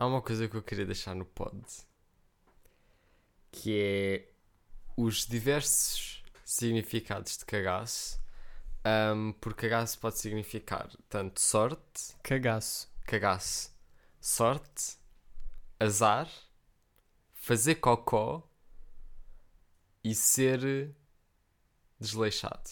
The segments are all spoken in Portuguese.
há uma coisa que eu queria deixar no pod. Que é os diversos significados de cagaço. Um, porque cagaço pode significar tanto sorte, Cagaço. cagaço, sorte, azar, fazer cocó e ser desleixado.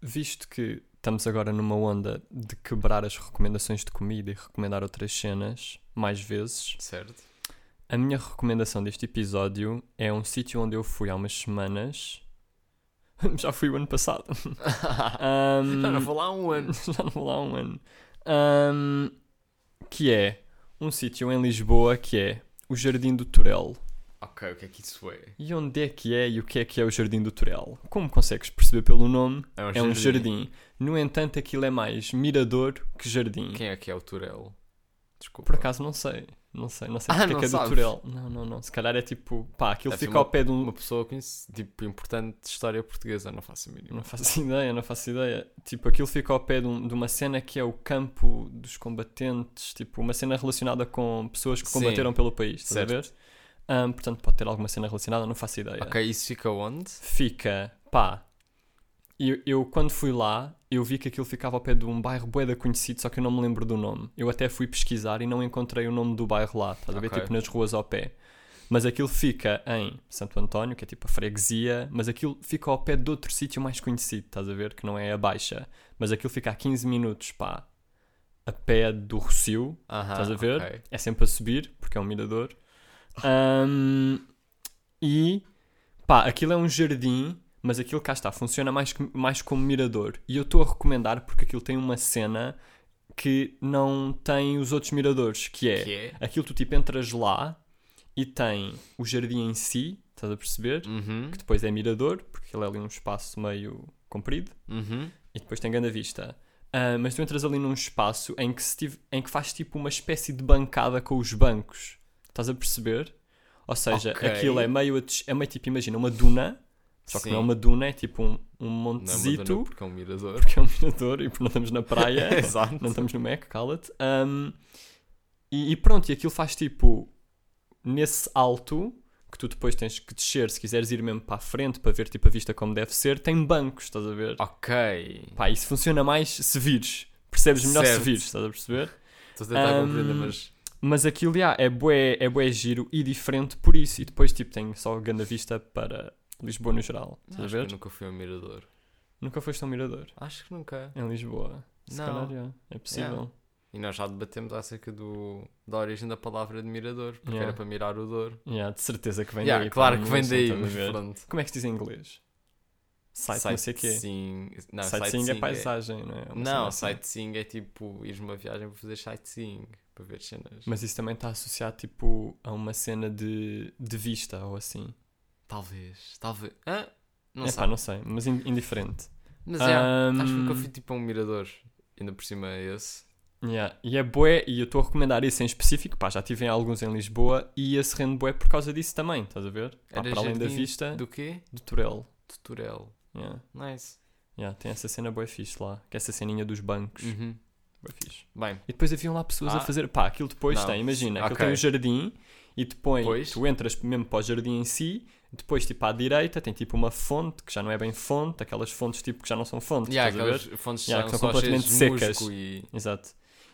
Visto que estamos agora numa onda de quebrar as recomendações de comida e recomendar outras cenas mais vezes, Certo? a minha recomendação deste episódio é um sítio onde eu fui há umas semanas. Já fui o ano passado. Ahm, Já não vou lá há um ano. já não vou lá há um ano. Ahm, que é um sítio em Lisboa que é o Jardim do Torel. Ok, o que é que isso é? E onde é que é e o que é que é o Jardim do Torel? Como consegues perceber pelo nome, É um é um jardim. No entanto, aquilo é mais mirador que jardim. Quem é que é o Turel? Desculpa. Por acaso não sei. Não sei, não sei Ah, porque é não que é do? Torel. Não, não, não. Se calhar é tipo, pá, aquilo Deve fica ao pé de um. Uma pessoa conhece, tipo, importante de história portuguesa, não faço a mínima. Não faço ideia, não faço ideia. Tipo, aquilo fica ao pé de, um- de uma cena que é o campo dos combatentes, tipo, uma cena relacionada com pessoas que Sim. combateram pelo país, estás a ver? Ahm, portanto, pode ter alguma cena relacionada, não faço ideia. Ok, isso fica onde? Fica, pá. Eu, eu quando fui lá, eu vi que aquilo ficava ao pé de um bairro boeda conhecido, só que eu não me lembro do nome. Eu até fui pesquisar e não encontrei o nome do bairro lá, estás a ver? Ok. Tipo nas ruas ao pé. Mas aquilo fica em Santo António, que é tipo a freguesia, mas aquilo fica ao pé de outro sítio mais conhecido, estás a ver? Que não é a Baixa. Mas aquilo fica a 15 minutos, pá, a pé do Rocio, Aham, Estás a ver? ok. é sempre a subir, porque é um mirador. Ahm, e pá, aquilo é um jardim, mas aquilo cá está, funciona mais, mais como mirador. E eu estou a recomendar porque aquilo tem uma cena que não tem os outros miradores, que é, Que é? aquilo tu tipo entras lá e tem o jardim em si, estás a perceber? Uhum, Que depois é mirador, porque ele é ali um espaço meio comprido uhum. e depois tem grande vista. Ah, mas tu entras ali num espaço em que, se tive- em que faz tipo uma espécie de bancada com os bancos. Estás a perceber? Ou seja, Ok. aquilo é meio, é meio tipo, imagina, uma duna, só que Sim. não é uma duna, é tipo um, um Não é montezito, porque é um mirador. porque é um mirador e porque não estamos na praia, Exato. não estamos no Mac, cala-te. Ahm, e, e pronto, e aquilo faz tipo nesse alto que tu depois tens que descer se quiseres ir mesmo para a frente para ver tipo a vista como deve ser, tem bancos, estás a ver? Ok. Pá, isso funciona mais se vires. Percebes melhor Certo. se vires, estás a perceber? Estou a tentar Um, compreender, mas. Mas aquilo, já, é bué, é bué giro e diferente por isso. E depois, tipo, tem só grande vista para Lisboa no geral. Estás a Acho que ver? eu nunca fui a um mirador. Nunca foste a um mirador Acho que nunca. em Lisboa. Se Não. calhar, já. É possível. Yeah. E nós já debatemos acerca do, da origem da palavra de mirador, porque Yeah. era para mirar o Douro. Yeah, de certeza que vem Yeah, daí. claro que vem daí, mas pronto. Como é que se diz em inglês? Site, não sei o quê. Sightseeing- Não, Sightseeing é paisagem, não é? Uma Não, assim. sightseeing é tipo ir numa viagem para fazer sightseeing, para ver cenas. Mas isso também está associado, tipo, a uma cena de, de vista ou assim. Talvez, talvez. Ah, não é sei. pá, não sei, mas in- indiferente. Mas yeah, Ahm, acho que nunca fui tipo a um mirador. Ainda por cima é esse. Yeah. E é bué, e eu estou a recomendar isso em específico, pá, já tive em alguns em Lisboa e esse rende bué por causa disso também, estás a ver? Pá, para além da vista do, Do quê? Torel. De Turel. Yeah. Nice. Yeah, tem essa cena bué fixe lá, que é essa ceninha dos bancos, Uhum. bué fixe. Bem, E depois haviam lá pessoas a Ah. fazer, pá, aquilo depois Não. tem, imagina, aquilo Ok. tem um jardim e depois Pois. tu entras mesmo para o jardim em si, depois tipo à direita tem tipo uma fonte, que já não é bem fonte, aquelas fontes tipo que já não são fontes, yeah, a aquelas fontes Yeah, que são completamente secas. e... Exato.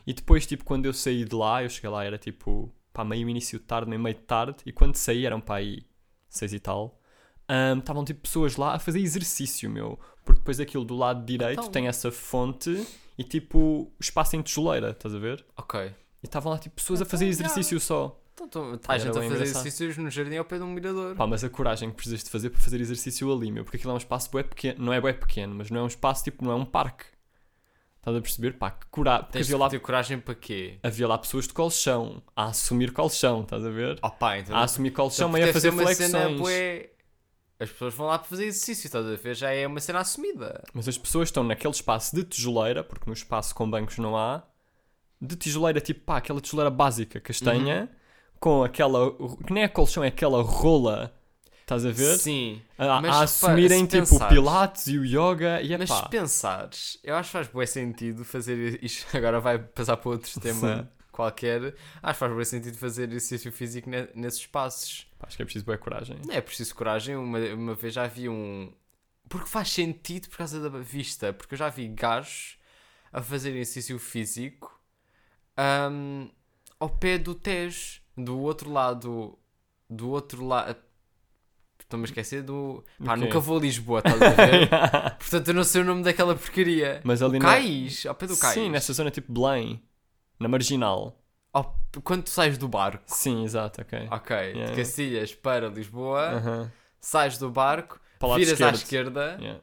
E depois, tipo, quando eu saí de lá, eu cheguei lá, era tipo, pá, meio início de tarde, meio meio de tarde, e quando saí, eram pá aí seis e tal, ahm, estavam tipo pessoas lá a fazer exercício, meu. Porque depois aquilo do lado direito Então. tem essa fonte e tipo, espaço em tijoleira, estás a ver? Ok. E estavam lá tipo pessoas a Então, fazer já. exercício só. Então, então tá a gente a fazer engraçado. exercícios no jardim ao pé de um mirador. Pá, mas a coragem que precisas de fazer para fazer exercício ali, meu, porque aquilo é um espaço bué pequeno, não é bué pequeno, mas não é um espaço tipo, não é um parque. Estás a perceber? Pá, que coragem. Porque Tens havia lá ter coragem para quê? havia lá pessoas de colchão, a assumir colchão, estás a ver? Oh pá, então... A assumir colchão, então meio a fazer uma cena flexões. bué... As pessoas vão lá para fazer exercício, estás a ver? Já é uma cena assumida. Mas as pessoas estão naquele espaço de tijoleira, porque no espaço com bancos não há, de tijoleira tipo, pá, aquela tijoleira básica, castanha, Uhum. com aquela, que nem é colchão, é aquela rola Estás a ver? Sim. A, Mas a assumirem tipo o pensares- Pilates e o Yoga e Mas epá. se pensares, eu acho que faz bom sentido fazer isto. Agora vai passar para outro tema Sim. qualquer. Acho que faz bom sentido fazer exercício físico ne- nesses espaços. Acho que é preciso boa coragem. É preciso coragem. Uma, uma vez já vi um. Porque faz sentido por causa da vista. Porque eu já vi gajos a fazer exercício físico ahm, ao pé do Tejo, do outro lado. Do outro lado. Estou-me a esquecer do. Pá, quê? nunca vou a Lisboa, estás a ver? Portanto, eu não sei o nome daquela porcaria. Mas ali o na- Cais, ao pé do Cais. Sim, nessa zona tipo Belém. Na Marginal. Ao- quando tu sais do barco. Sim, exato, ok. Ok, Yeah. de Cacilhas para Lisboa, Aham. sais do barco, Para o lado viras à esquerdo. esquerda Yeah.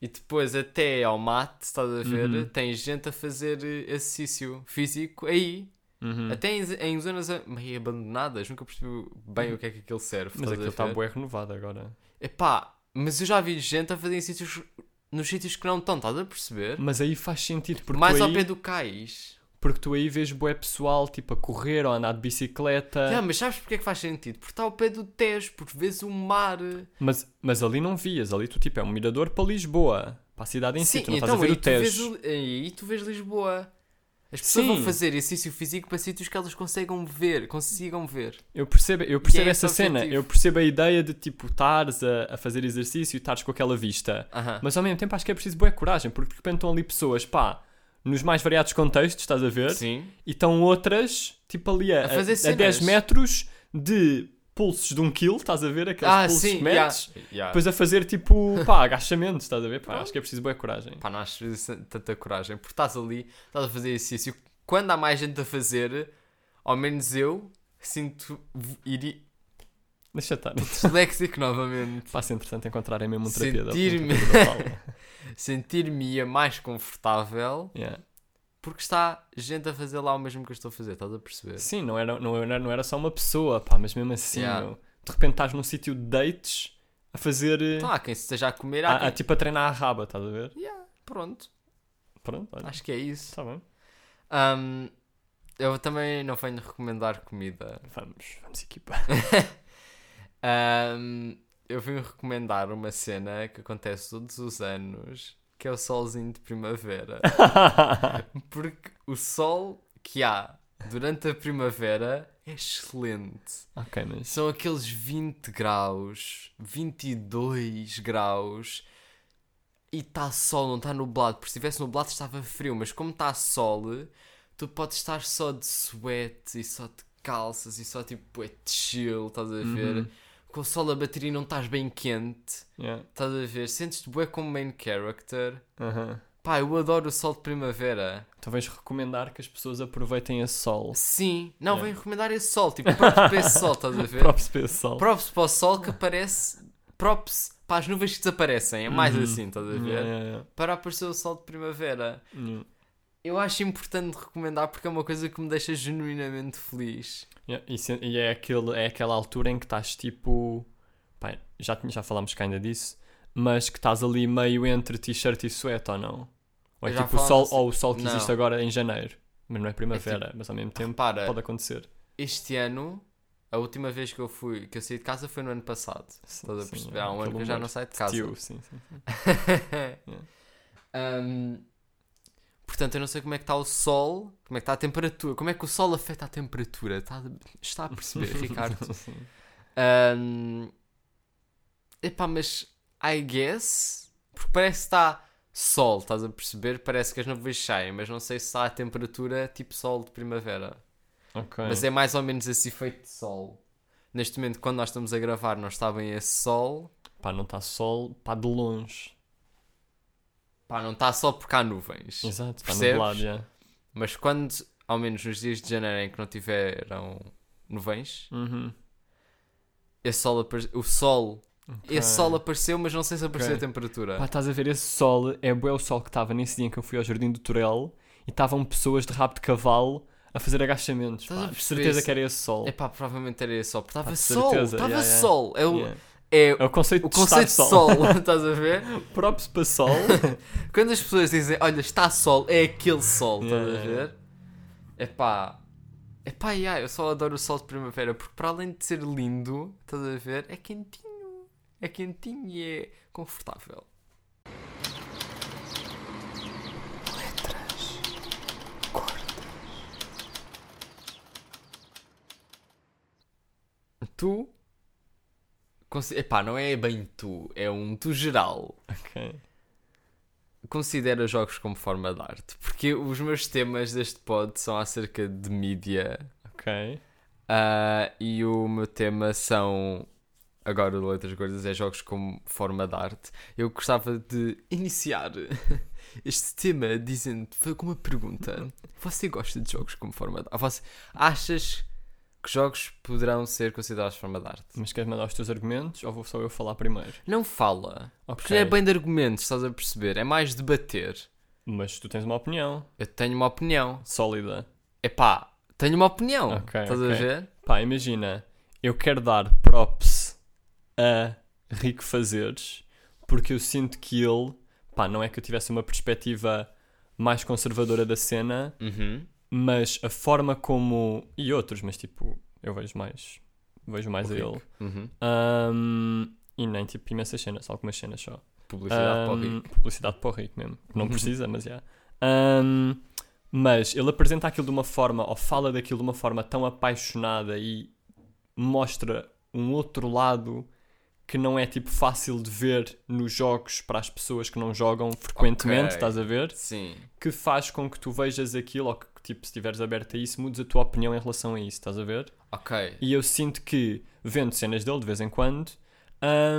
e depois até ao mate, estás a ver? Uhum. Tens gente a fazer eh, exercício físico aí. Uhum. Até em, em zonas a- meio abandonadas, nunca percebi bem o que é que aquilo serve. Mas estás aquilo está ver? bué renovado agora. Epá, mas eu já vi gente a fazer exercícios nos sítios que não estão, estás a perceber? Mas aí faz sentido, porque, Mais tu ao aí, pé do cais. Porque tu aí vês bué pessoal tipo a correr ou a andar de bicicleta. Já, mas sabes porque é que faz sentido? Porque está ao pé do Tejo, porque vês o mar. Mas, mas ali não vias, ali tu tipo é um mirador para Lisboa, para a cidade em si, Sim, tu não então estás a ver aí o tu, vês, Tejo. aí tu vês Lisboa. As pessoas Sim. vão fazer exercício físico para sítios que elas consigam ver, consigam ver. Eu percebo, eu percebo é essa cena, objetivo. eu percebo a ideia de tipo estares a, a fazer exercício e estares com aquela vista. Aham. Mas ao mesmo tempo acho que é preciso boa coragem, porque de repente estão ali pessoas, pá, nos mais variados contextos, estás a ver? Sim. E estão outras, tipo ali a, A a, a 10 cenas. metros de pulsos de um quilo, estás a ver? Aqueles Ah, pulsos sim. metros. yeah, yeah. Depois a fazer tipo, pá, agachamentos, estás a ver? Pá, acho que é preciso boa coragem. Pá, não acho tanta coragem. Porque estás ali, estás a fazer exercício. Quando há mais gente a fazer, ao menos eu sinto. Iria. Deixa estar. Disléxico novamente. Passa interessante encontrarem mesmo um terapeuta. Sentir-me-. Sentir-me mais confortável Yeah. porque está gente a fazer lá o mesmo que eu estou a fazer. Estás a perceber? Sim, não era, não, era, não era só uma pessoa, pá, mas mesmo assim, Yeah. meu, de repente estás num sítio de dates a fazer. há quem se esteja a comer. A, a, quem... tipo a treinar a raba, estás a ver? Yeah, pronto. Pronto, olha, Acho que é isso. está bem. Ahm, eu também não venho recomendar comida. Vamos, vamos equipar. Ahm, eu venho recomendar uma cena que acontece todos os anos, que é o solzinho de primavera. Porque o sol que há durante a primavera é excelente. ok, mas. São aqueles 20 graus, 22 graus e está sol, não está nublado. Porque se estivesse nublado estava frio, mas como está sol, tu podes estar só de suéte e só de calças e só tipo é chill, estás a ver? Uhum. Com o sol a bater e não estás bem quente, Yeah. estás a ver? Sentes-te bué como main character. aham. Pá, eu adoro o sol de primavera. Vais recomendar que as pessoas aproveitem esse sol. Sim, não, Yeah. venho recomendar esse sol, tipo, próprio para esse sol, estás a ver? Props para esse sol. Props para o sol que aparece. Props para as nuvens que desaparecem. É mais Uhum. assim, estás a ver? Yeah, yeah. Para aparecer o sol de primavera. Eu acho importante recomendar porque é uma coisa que me deixa genuinamente feliz. Yeah, E, e é, aquele, é aquela altura em que estás tipo. já, já falámos que ainda disso, mas que estás ali meio entre t-shirt e suéte ou não? Ou é Já tipo o sol, falámos ou o sol que Não. existe agora em janeiro, mas não é primavera, mas ao mesmo tempo Repara, pode acontecer. este ano, a última vez que eu fui, que eu saí de casa foi no ano passado. Sim, Estás a perceber? é Há um ano que eu já não saio de casa. tio, sim, sim, sim. Hum, portanto, eu não sei como é que está o sol, como é que está a temperatura, como é que o sol afeta a temperatura. Está, está a perceber, Ricardo? Um, epá, mas I guess porque parece que está sol, estás a perceber? Parece que as nuvens saem, mas não sei se está a temperatura tipo sol de primavera. Ok. Mas é mais ou menos esse efeito de sol. Neste momento, quando nós estamos a gravar, não está bem esse sol. Pá, não está sol, pá, de longe. Pá, não está sol porque há nuvens. Exato, está nublado, já. Mas quando, ao menos nos dias de janeiro em que não tiveram nuvens, Uhum. esse sol apare- o sol, Ok. esse sol apareceu, mas não sei se apareceu Ok. a temperatura. Pá, estás a ver esse sol, é o sol que estava nesse dia em que eu fui ao Jardim do Torel e estavam pessoas de rabo de cavalo a fazer agachamentos. Estás Pá, perceber certeza isso? que era esse sol. É pá, provavelmente era esse sol. Porque Pá, estava sol, estava yeah, yeah. sol. É o, Yeah. É É o conceito o de conceito de estar sol, estás a ver? Props para sol. Quando as pessoas dizem, olha, está sol, é aquele sol, estás Yeah, a ver? É pá, é pá, yeah, eu só adoro o sol de primavera porque para além de ser lindo, estás a ver, é quentinho. é quentinho e é confortável. Letras. Cordas. Tu. Epá, não é bem tu, é um tu geral. Ok. Considera jogos como forma de arte. Porque os meus temas deste pod são acerca de mídia. Ok. ah, e o meu tema são. Agora, de letras gordas, é jogos como forma de arte. Eu gostava de iniciar este tema dizendo com uma pergunta: Você gosta de jogos como forma de arte? Você achas que jogos poderão ser considerados forma de arte? Mas queres mandar os teus argumentos ou vou só eu falar primeiro? Não fala. Ok. Porque não é bem de argumentos, estás a perceber? É mais debater. Mas tu tens uma opinião Eu tenho uma opinião. sólida. Epá, tenho uma opinião. Ok, estás a ok. ver? Pá, imagina, eu quero dar props a Rico Fazeres porque eu sinto que ele, pá, não é que eu tivesse uma perspectiva mais conservadora da cena, Uhum. Mas a forma como. e outros, mas tipo, eu vejo mais. Vejo mais O a ele. Uhum. Ahm, e nem tipo imensas cenas, algumas cenas só. Publicidade para o Rico. Publicidade para o rico mesmo. Não Uhum. precisa, mas já. Ahm, mas ele apresenta aquilo de uma forma, ou fala daquilo de uma forma tão apaixonada e mostra um outro lado que não é tipo fácil de ver nos jogos para as pessoas que não jogam frequentemente, Ok. estás a ver? Sim. Que faz com que tu vejas aquilo ou que tipo, se estiveres aberto a isso, mudes a tua opinião em relação a isso, estás a ver? Ok. E eu sinto que, vendo cenas dele de vez em quando,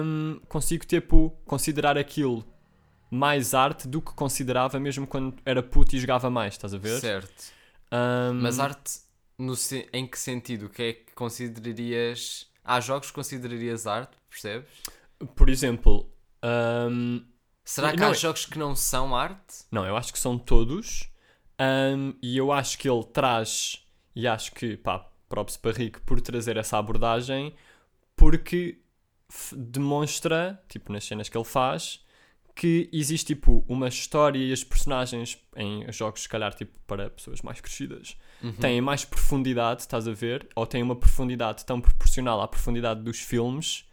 hum, consigo tipo, considerar aquilo mais arte do que considerava mesmo quando era puto e jogava mais, estás a ver? Certo. Hum, Mas arte, no em que sentido? O que é que considerarias. Há jogos que considerarias arte, percebes? Por exemplo, hum, Será que Não, há é- jogos que não são arte? não, eu acho que são todos. Hum, e eu acho que ele traz, e acho que, pá, props para Rick por trazer essa abordagem, porque demonstra, tipo, nas cenas que ele faz, que existe, tipo, uma história e as personagens em jogos, se calhar, tipo, para pessoas mais crescidas, Uhum. têm mais profundidade, estás a ver? Ou têm uma profundidade tão proporcional à profundidade dos filmes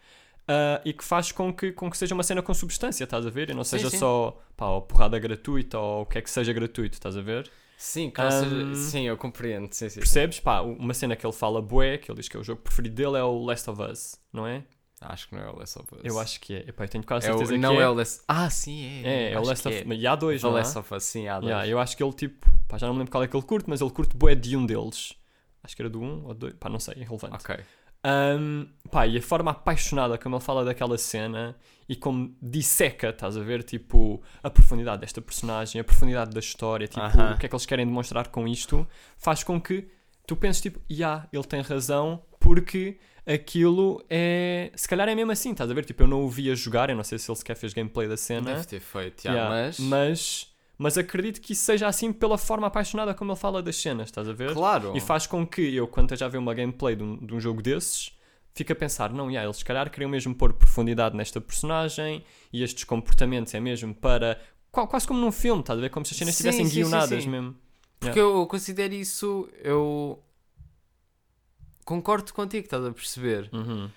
ah, e que faz com que, com que seja uma cena com substância, estás a ver? E não Sim, seja sim. só pá, ou porrada gratuita ou o que é que seja gratuito, estás a ver? Sim, que não seja- sim, eu compreendo. Sim, sim. Percebes? Pá, uma cena que ele fala bué, que ele diz que é o jogo preferido dele, é o Last of Us, não é? Acho que não é o Last of Us. Eu acho que é. Epá, eu tenho quase É o- certeza não que é. é. o Last Ah, sim, é. É, é o Last of é. E há dois, The não é? Last of Us, sim, há dois. Yeah, eu acho que ele tipo, pá, já não me lembro qual é que ele curte, mas ele curte bué de um deles. Acho que era do um ou dois, pá, não sei, é irrelevante. Ok. Um, pá, e a forma apaixonada como ele fala daquela cena e como disseca, estás a ver, tipo, a profundidade desta personagem, a profundidade da história, tipo, Aham. o que é que eles querem demonstrar com isto, faz com que tu penses, tipo, yeah, ele tem razão, porque aquilo é. Se calhar é mesmo assim, estás a ver? Tipo, eu não o via jogar, eu não sei se ele sequer fez gameplay da cena. Deve ter feito, já, Yeah, mas... mas. Mas acredito que isso seja assim pela forma apaixonada como ele fala das cenas, estás a ver? Claro. E faz com que eu, quando a ver uma gameplay de um, de um jogo desses, fique a pensar: não, yeah, eles se calhar queriam mesmo pôr profundidade nesta personagem e estes comportamentos é mesmo para. qua- Quase como num filme, estás a ver? Como se as cenas estivessem sim, sim, guionadas sim. mesmo. Porque eu considero isso... Eu... Concordo contigo, estás a perceber? Uhum.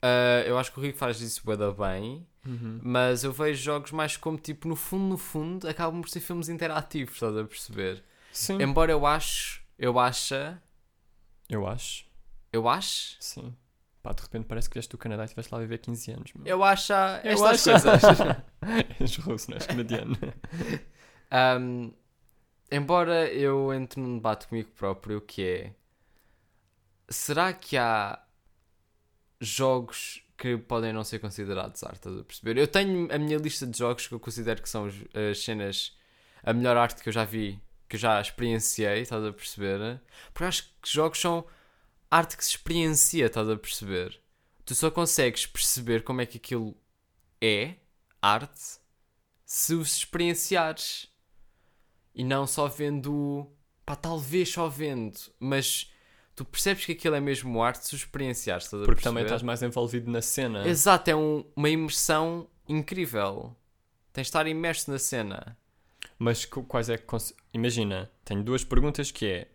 Ah, eu acho que o Rico faz isso bem, Uhum. mas eu vejo jogos mais como, tipo, no fundo, no fundo, acabam por ser filmes interativos, estás a perceber? Sim. Embora eu acho, eu acha, Eu acho. eu acho, Sim. Pá, de repente parece que vieste do Canadá e estiveste lá a viver 15 anos. meu. eu acho Eu acho. coisas. És russo, não és canadiano. Um, embora eu entre num debate comigo próprio que é será que há jogos que podem não ser considerados arte, estás a perceber? Eu tenho a minha lista de jogos que eu considero que são as- as cenas, a melhor arte que eu já vi, que eu já experienciei, estás a perceber? Porque acho que jogos são arte que se experiencia, estás a perceber? Tu só consegues perceber como é que aquilo é arte se os experienciares e não só vendo, pá, talvez só vendo, mas tu percebes que aquilo é mesmo arte se experienciares, Porque também estás mais envolvido na cena. Exato, é um- uma imersão incrível. Tens de estar imerso na cena. Mas qu- quais é que. Imagina, tenho duas perguntas que é.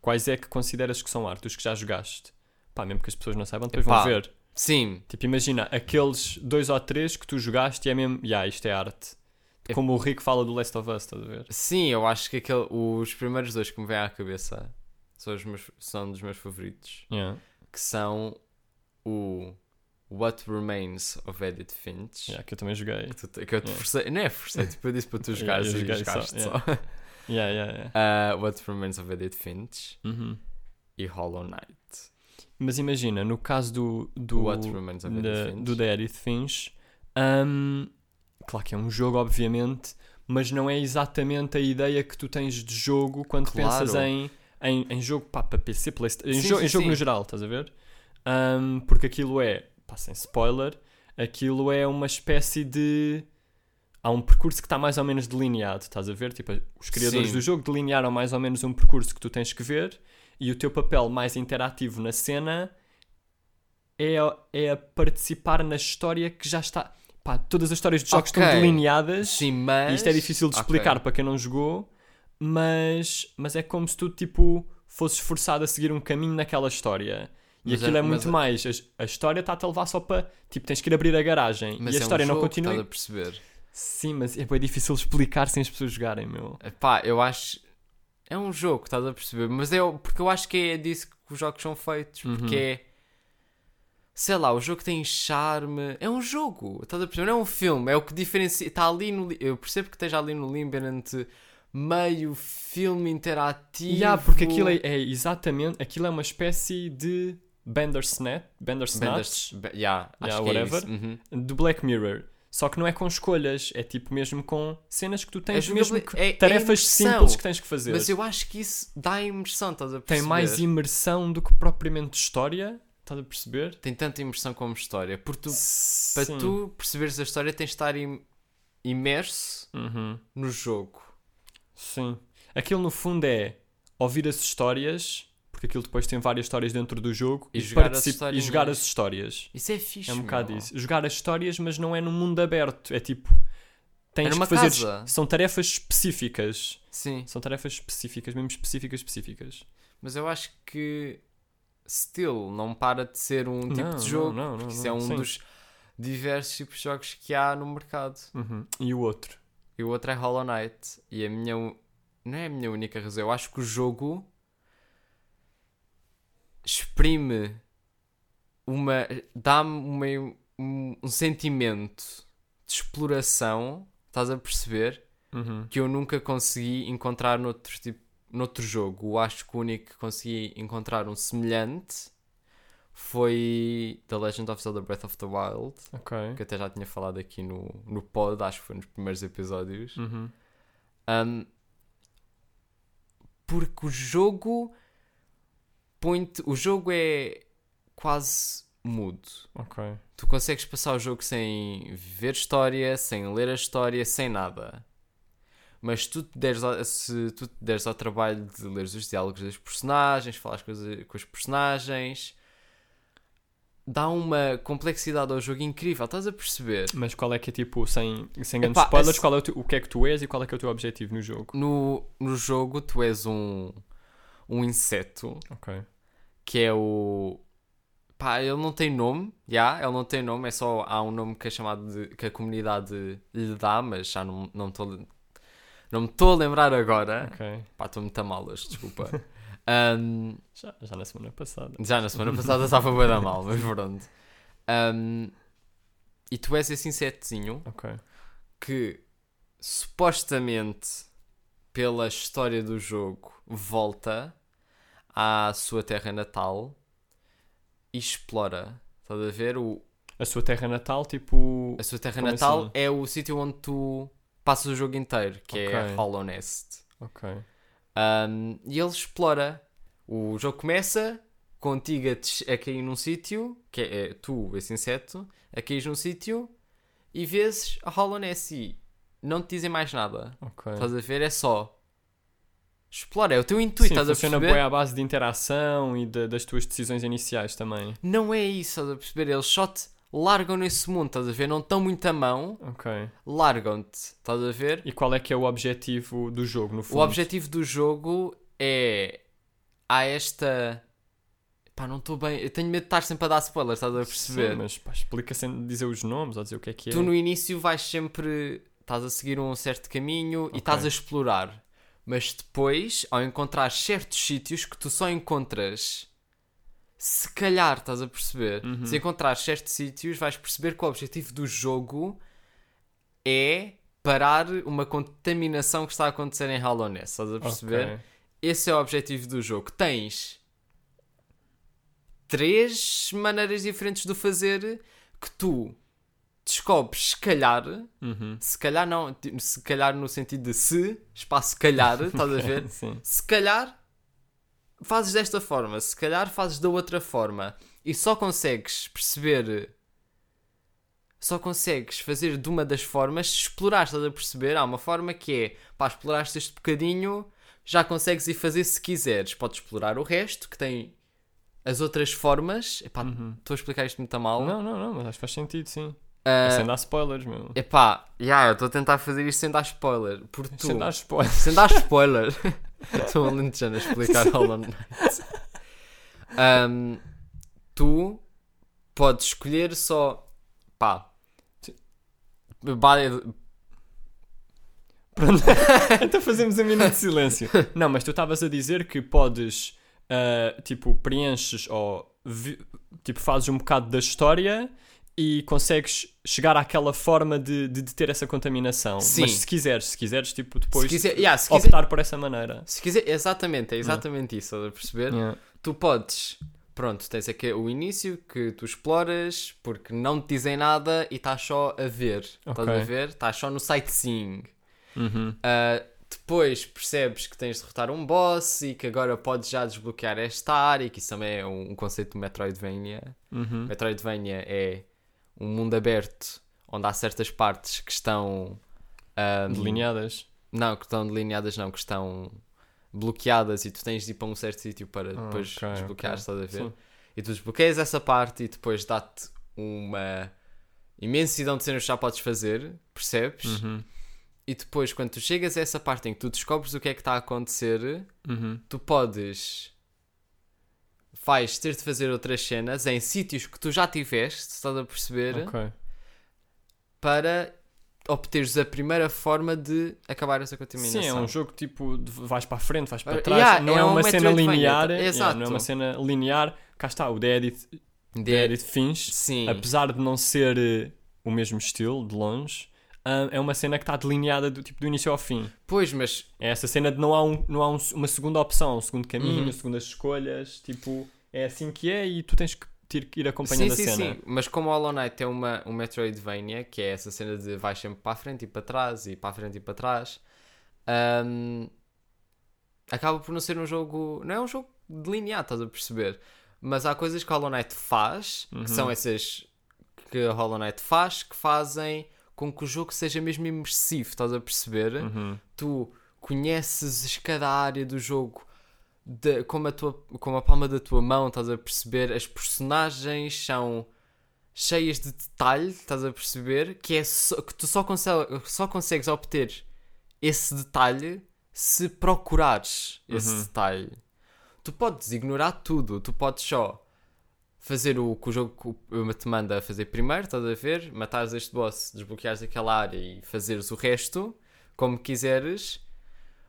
Quais é que consideras que são arte? Os que já jogaste? Pá, mesmo que as pessoas não saibam, depois Epá, vão ver. Sim, Tipo, imagina, aqueles dois ou três que tu jogaste e é mesmo, yeah, isto é arte. Como o Rico fala do Last of Us, estás a ver? sim, eu acho que aquele, os primeiros dois que me vêm à cabeça são, os meus, são dos meus favoritos. Yeah. Que são o What Remains of Edith Finch. Yeah, que eu também joguei. Que, tu- que eu te Yeah. forcei, não é forcei, tipo, eu disse para tu Yeah, jogares eu e só, jogaste só. Yeah, yeah, yeah. Ah, What Remains of Edith Finch Uhum. e Hollow Knight. Mas imagina, no caso do, do, What Remains of Edith da, Finch. do da Edith Finch, hum, claro que é um jogo, obviamente, mas não é exatamente a ideia que tu tens de jogo quando Claro. pensas em, em, em jogo pá, para PC, em, Sim, jo- sim, em jogo sim. no geral, estás a ver? Hum, porque aquilo é, pá, sem spoiler, aquilo é uma espécie de. Há um percurso que está mais ou menos delineado, estás a ver? Tipo, os criadores do jogo delinearam mais ou menos um percurso que tu tens que ver e o teu papel mais interativo na cena é, a- é participar na história que já está. Pá, todas as histórias dos jogos Ok. estão delineadas Sim, mas. e isto é difícil de explicar para quem não jogou, mas, mas é como se tu, tipo, fosses forçado a seguir um caminho naquela história. E Mas aquilo é- é, muito mas- mais. A, a história está-te a levar só para. Tipo, tens que ir abrir a garagem Mas e a é história um não jogo, continua. Estás a perceber? Sim, mas é bem difícil explicar sem as pessoas jogarem, meu. Pá, eu acho. É um jogo, estás a perceber? Mas é porque eu acho que é disso que os jogos são feitos. Porque Uhum. é. Sei lá, o jogo tem charme. É um jogo, estás a perceber? Não é um filme. É o que diferencia. Está ali no. Eu percebo que esteja ali no limbo entre meio filme interativo. Yeah, porque aquilo é, é exatamente. Aquilo é uma espécie de Bandersnatch, Bandersnatch Bandas- ba- yeah, Yeah, é whatever. isso. Uhum. do Black Mirror. Só que não é com escolhas, é tipo mesmo com cenas que tu É tens jogabil- mesmo que- é- é tarefas simples que tens que fazer. Mas eu acho que isso dá imersão, estás a Tem perceber? mais imersão do que propriamente história, estás a perceber? Tem tanta imersão como história. Porque tu, para tu perceberes a história tens de estar im- imerso Uhum. no jogo. Sim. Aquilo no fundo é ouvir as histórias, porque aquilo depois tem várias histórias dentro do jogo, E e, jogar as e jogar as histórias. Isso é fixe, É um bocado isso. Jogar as histórias, mas não é num mundo aberto. É tipo. Tens É que fazer. casa. São tarefas específicas. Sim, São tarefas específicas, mesmo específicas, específicas. mas eu acho que still não para de ser um tipo Não, de não, jogo. não, não, porque isso não, é um sim. dos diversos tipos de jogos que há no mercado. Uhum. E o outro? E o outro é Hollow Knight. E a minha. Não é a minha única razão. Eu acho que o jogo exprime uma. dá-me um, um sentimento de exploração. Estás a perceber? Uhum. Que eu nunca consegui encontrar noutro, tipo, noutro jogo. Eu acho que o único que consegui encontrar um semelhante foi The Legend of Zelda Breath of the Wild. Ok. Que até já tinha falado aqui no, no pod, acho que foi nos primeiros episódios. Uhum. Um, porque o jogo põe-te. O jogo é quase mudo. Ok. Tu consegues passar o jogo sem ver história, sem ler a história, sem nada. Mas tu te deres ao- se tu te deres ao trabalho de ler os diálogos das personagens, falares com com os personagens, dá uma complexidade ao jogo incrível. Estás a perceber? Mas qual é que é tipo, sem, sem grandes Epá, spoilers, esse- qual é o, o que é que tu és e qual é que é o teu objetivo no jogo? No, no jogo, tu és um, um inseto Ok. que é o. Pá, ele não tem nome, já, ele não tem nome, é só. Há um nome que é chamado de. que a comunidade lhe dá, mas já não não estou. Não me estou a lembrar agora. Ok. Pá, estou muito a malas, desculpa. Ahm, Já, já na semana passada. já na semana passada estava bem da mal, mas pronto. Ahm, e tu és esse insetinho Ok. que supostamente pela história do jogo volta à sua terra natal e explora. Estás a ver? O, A sua terra natal, tipo. a sua terra Como natal assim? é o sítio onde tu passas o jogo inteiro, que é Ok. Hollow Nest. Ok. Um, e ele explora. O jogo começa contigo a, a cair num sítio, que é, é tu, esse inseto, a cair num sítio e vês a Hollow e não te dizem mais nada. Ok. Estás a ver? É só. Explora, é o teu intuito, Sim, estás a funciona perceber? bem à base de interação e de- das tuas decisões iniciais também. Não é isso, estás a perceber? Eles só te largam nesse mundo, estás a ver? Não estão muito à mão, Ok. largam-te, estás a ver? E qual é que é o objetivo do jogo, no fundo? O objetivo do jogo é. Há esta. Pá, não estou bem. Eu tenho medo de estar sempre a dar spoilers, estás a perceber? Sim, mas pá, explica sem dizer os nomes ou dizer o que é que é. Tu no início vais sempre. Estás a seguir um certo caminho e Ok. estás a explorar. Mas depois, ao encontrar certos sítios que tu só encontras. Se calhar, estás a perceber? Uhum. Se encontrar certos sítios, vais perceber que o objetivo do jogo é parar uma contaminação que está a acontecer em Hollow. Estás a perceber? Ok. Esse é o objetivo do jogo. Tens três maneiras diferentes de fazer que tu descobres se calhar, Uhum. se calhar não, se calhar no sentido de se, espaço calhar, estás a ver? Se calhar fazes desta forma, se calhar fazes da outra forma e só consegues perceber. Só consegues fazer de uma das formas se explorar, estás a perceber? Há uma forma que é, pá, exploraste este bocadinho, já consegues ir fazer se quiseres. Podes explorar o resto, que tem as outras formas. Epá, Uhum. estou a explicar isto muito a mal. Não, não, não, mas acho que faz sentido, sim. É sem dar spoilers, meu. Epá, yeah, eu estou a tentar fazer isto sem dar spoiler. Por tu, Sem dar spoilers. sem dar spoiler. Estou alentejando a explicar Hollow Knight. Ahm, tu podes escolher só. Pá. Pronto. então fazemos um minuto de silêncio. Não, mas tu estavas a dizer que podes, ah, tipo, preenches ou vi- tipo, fazes um bocado da história e consegues chegar àquela forma de, de, de ter essa contaminação. Sim. Mas se quiseres, se quiseres, tipo, depois Se quiser, yeah, quiser, optar por essa maneira. se quiser, exatamente, é exatamente isso, estás a perceber? Yeah. Tu podes, pronto, tens aqui o início que tu exploras porque não te dizem nada e estás só a ver. Estás Ok. a ver? Estás só no sightseeing. Uhum. Uh, depois percebes que tens de derrotar um boss e que agora podes já desbloquear esta área, que isso também é um, um conceito do Metroidvania. Uhum. Metroidvania é um mundo aberto onde há certas partes que estão. um, Delineadas. Não, que estão delineadas, não, que estão bloqueadas e tu tens de ir para um certo sítio para Ah, depois ok, desbloquear, ok. estás a ver? Sim. E tu desbloqueias essa parte e depois dá-te uma imensidão de cenas que já podes fazer, percebes? Uhum. E depois, quando tu chegas a essa parte em que tu descobres o que é que está a acontecer, Uhum. tu podes. Vais ter de fazer outras cenas em sítios que tu já tiveste, estás a perceber? Ok. Para obteres a primeira forma de acabar essa contaminação. Sim, é um jogo tipo, de vais para a frente, vais para trás, yeah, não é é, um uma cena linear, yeah, não é uma cena linear, cá está, o The Edit, The Edit Finch, Sim. apesar de não ser eh, o mesmo estilo, de longe, ah, é uma cena que está delineada do, tipo, do início ao fim. Pois, mas É essa cena de não há, um, não há um- uma segunda opção, um segundo caminho, Uhum. segundas escolhas, tipo, é assim que é e tu tens que ter que ir acompanhando sim, sim, a cena. sim. Mas como o Hollow Knight é uma, um Metroidvania, que é essa cena de vais sempre para a frente e para trás e para a frente e para trás, hum, acaba por não ser um jogo. Não é um jogo delineado, estás a perceber? Mas há coisas que o Hollow Knight faz, Uhum. que são essas que o Hollow Knight faz, que fazem com que o jogo seja mesmo imersivo, estás a perceber? Uhum. tu conheces cada área do jogo de, como, a tua, como a palma da tua mão, estás a perceber? As personagens são cheias de detalhe, estás a perceber? Que, é só- que tu só, consegue, só consegues obter esse detalhe se procurares esse Uhum. detalhe. Tu podes ignorar tudo, tu podes só fazer o que o jogo te manda fazer primeiro, estás a ver? Matares este boss, desbloqueares aquela área e fazeres o resto como quiseres,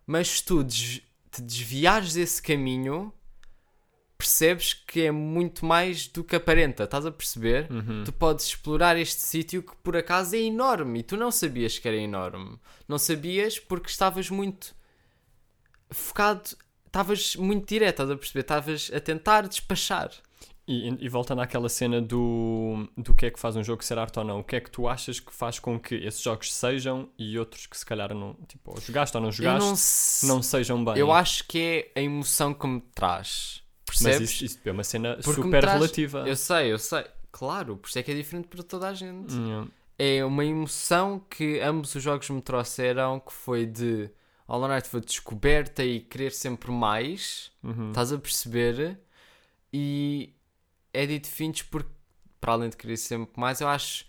mas se tu des- te desviares desse caminho, percebes que é muito mais do que aparenta, estás a perceber? Uhum. Tu podes explorar este sítio que por acaso é enorme e tu não sabias que era enorme. Não sabias porque estavas muito focado, estavas muito direto, estás a perceber? Estavas a tentar despachar. E, e voltando àquela cena do, do que é que faz um jogo ser arte ou não, o que é que tu achas que faz com que esses jogos sejam e outros que se calhar não, tipo, ou jogaste ou não jogaste, não, não, se- sejam bem? eu acho que é a emoção que me traz. Percebes? Mas isso, isso é uma cena Porque super traz- relativa. Eu sei, eu sei. Claro, por isso é que é diferente para toda a gente. Hum, É uma emoção que ambos os jogos me trouxeram, que foi de Hollow Knight foi descoberta e querer sempre mais. uhum. Estás a perceber? E Edith Finch, porque para além de querer sempre mais, eu acho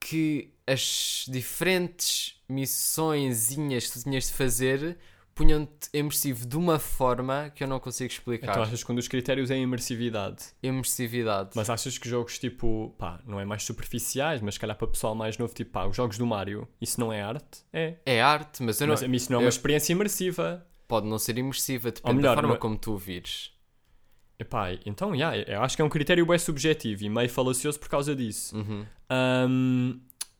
que as diferentes missõezinhas que tu tinhas de fazer punham-te imersivo de uma forma que eu não consigo explicar. Então achas que um dos critérios é a imersividade. Imersividade. Mas achas que jogos tipo, pá, não é mais superficiais, mas se calhar para pessoal mais novo, tipo, pá, os jogos do Mario, isso não é arte? É. É arte, mas eu não. Mas isso não é eu- uma experiência imersiva. Pode não ser imersiva, depende melhor, da forma não é- como tu o vires. Epá, então, yeah, eu acho que é um critério bem subjetivo e meio falacioso por causa disso. Uhum. Ahm,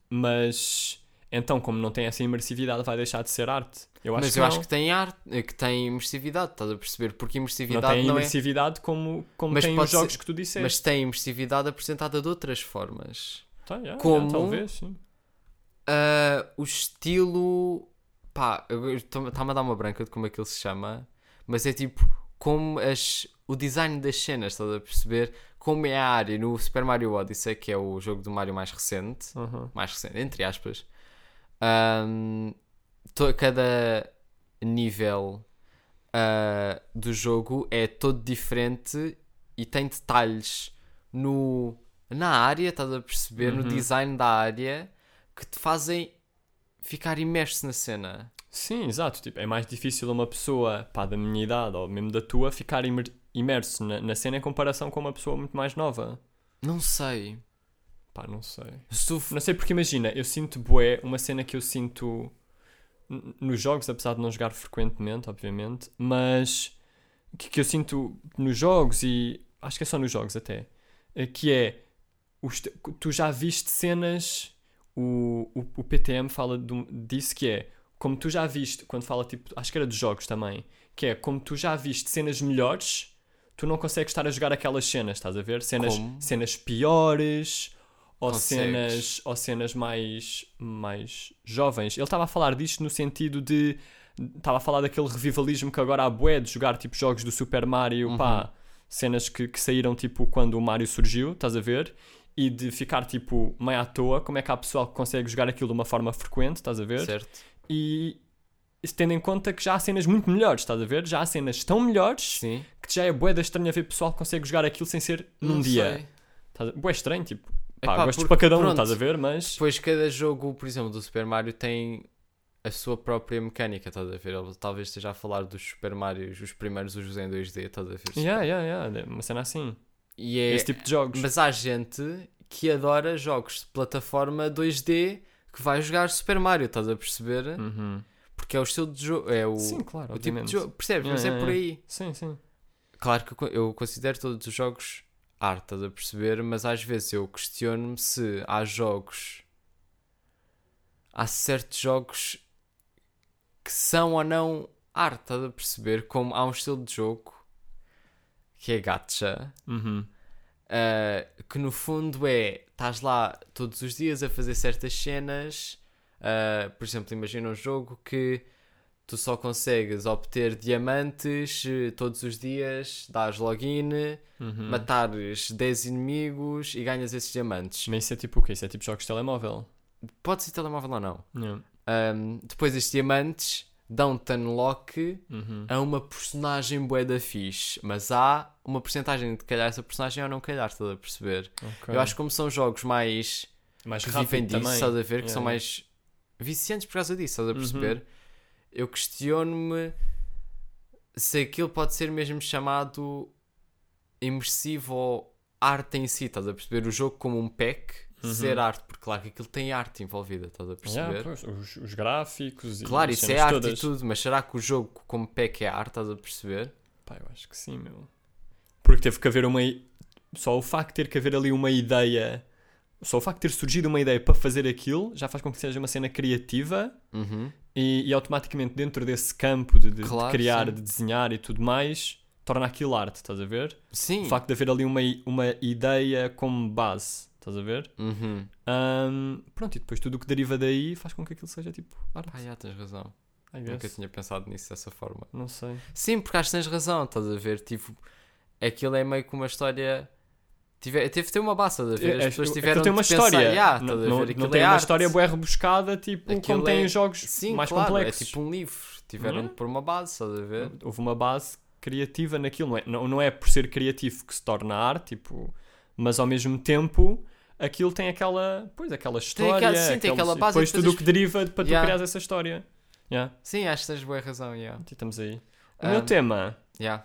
mas, então, como não tem essa imersividade, vai deixar de ser arte. Eu acho mas que eu não. acho que tem arte, eh, que tem imersividade, estás a perceber? Porque não imersividade tem não, é. imersividade como, como Mas tem os jogos ser- que tu disseste. Mas tem imersividade apresentada de outras formas. Tá, yeah, yeah, como- talvez, sim. Ah, o estilo. Pá, está-me a dar uma branca de como é que ele se chama, mas é tipo como as, o design das cenas, estás a perceber? Como é a área no Super Mario Odyssey, que é o jogo do Mario mais recente, Uhum. mais recente, entre aspas, to- cada nível ah, do jogo é todo diferente e tem detalhes no, na área, estás a perceber? No Uhum. design da área que te fazem ficar imerso na cena. Sim, exato. Tipo, é mais difícil uma pessoa pá, da minha idade ou mesmo da tua ficar imer- imerso na, na cena em comparação com uma pessoa muito mais nova. Não sei. Pá, não sei. Se tu f- Não sei porque imagina, eu sinto bué, uma cena que eu sinto nos jogos, apesar de não jogar frequentemente, obviamente, mas que, que eu sinto nos jogos e acho que é só nos jogos até, eh, que é os tu já viste cenas, o, o, o PTM fala de disso que é como tu já viste, quando fala tipo, acho que era dos jogos também, que é como tu já viste cenas melhores, tu não consegues estar a jogar aquelas cenas, estás a ver? Cenas, Como? cenas piores ou Consegues. cenas, ou cenas mais, mais jovens. Ele estava a falar disto no sentido de. Estava a falar daquele revivalismo que agora há bué de jogar tipo jogos do Super Mario, Uhum. pá, cenas que, que saíram tipo quando o Mario surgiu, estás a ver? E de ficar tipo meio à toa, como é que há pessoal que consegue jogar aquilo de uma forma frequente, estás a ver? certo? E tendo em conta que já há cenas muito melhores, estás a ver? Já há cenas tão melhores Sim. que já é bué da estranha ver pessoal que consegue jogar aquilo sem ser num Não dia. sei. Bué estranho, tipo, pá, Epá, porque, para cada um, pronto, estás a ver? Mas Depois cada jogo, por exemplo, do Super Mario tem a sua própria mecânica, estás a ver? Ele talvez esteja a falar dos Super Marios, os primeiros os em 2D, estás a ver? Yeah, yeah, yeah. Uma cena assim. E é... Esse tipo de jogos. Mas há gente que adora jogos de plataforma 2D que vai jogar Super Mario, estás a perceber? Uhum. Porque é o estilo de jogo, é o, Sim, claro, o tipo de jogo, percebes? Yeah, Mas é por aí. Sim, sim. Claro que eu eu considero todos os jogos arte, estás a perceber? Mas às vezes eu questiono-me se há jogos. Há certos jogos que são ou não arte, estás a perceber? Como há um estilo de jogo que é gacha, Uhum. uh, que no fundo é estás lá todos os dias a fazer certas cenas. Uh, por exemplo, imagina um jogo que tu só consegues obter diamantes eh, todos os dias, dás login, Uhum. matares 10 inimigos e ganhas esses diamantes. Mas isso é tipo o quê? Isso é tipo jogos de telemóvel. Pode ser telemóvel ou não. Yeah. Um, depois estes diamantes dão-te unlock Uhum. a uma personagem bué da fixe, mas há uma porcentagem de calhar essa personagem ou não calhar, estás a perceber? Ok. Eu acho que como são jogos mais mais que rápido vivem disso, também. estás a ver? Que Yeah, são mais viciantes por causa disso, estás a Uhum. perceber? Eu questiono-me se aquilo pode ser mesmo chamado imersivo ou arte em si, estás a perceber? O jogo como um pack, Uhum. ser arte, porque claro que aquilo tem arte envolvida, estás a perceber? Yeah, os, os gráficos e claro, isso é arte todas. e tudo, mas será que o jogo como pack é arte, estás a perceber? Pá, eu acho que sim, meu. Porque teve que haver uma. Só o facto de ter que haver ali uma ideia. Só o facto de ter surgido uma ideia para fazer aquilo já faz com que seja uma cena criativa Uhum. e, e automaticamente dentro desse campo de, de- de Claro, criar, sim. de desenhar e tudo mais, torna aquilo arte, estás a ver? Sim. O facto de haver ali uma, uma ideia como base, estás a ver? Uhum. Ahm, pronto, e depois tudo o que deriva daí faz com que aquilo seja tipo arte. Ah, já tens razão. Nunca tinha pensado nisso dessa forma. Não sei. Sim, porque acho que tens razão, estás a ver? Tipo, aquilo é meio que uma história. Tive, teve de ter uma base, estás a ver? As É, pessoas aquilo tiveram tem uma de pensar, história. Estás a não- ver? não tem é uma arte. história bué rebuscada, tipo, Aquilo como tem é- os jogos Sim, mais claro, complexos. É tipo um livro. Tiveram de é? pôr uma base, estás a ver? Houve uma base criativa naquilo. Não é, não, não é por ser criativo que se torna arte, tipo, mas ao mesmo tempo aquilo tem aquela, pois, aquela história. aquela- sim, tem aquela base Depois tudo o que deriva para tu Ya. criares essa história. Yeah, Sim, acho que tens boa razão, yeah. estamos aí. O Um, meu tema. Yeah.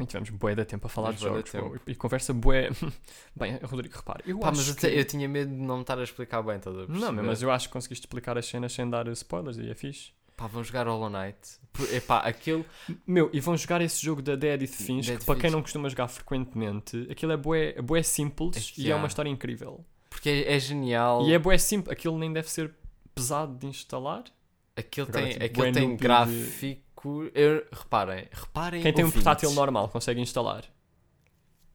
E tivemos bué de tempo a falar de jogos. pô, E conversa bué. Bem, Rodrigo, repara. Eu Pá, acho mas que... eu tinha medo de não me estar a explicar bem, estás a perceber? Não, mas eu acho que conseguiste explicar as cenas sem dar spoilers e é fixe. Pá, vamos jogar Hollow Knight. Epá, aquilo... Meu, e vão jogar esse jogo da Dead It Finch, Dead que para quem não costuma jogar frequentemente, aquilo é bué, é bué simples É e é há. uma história incrível. Porque é, é genial. E é bué simples, aquilo nem deve ser pesado de instalar. Aquilo Agora, tem, tipo, aquilo tem noob de- Eu, reparem, reparem Quem tem um ouvintes, portátil normal consegue instalar.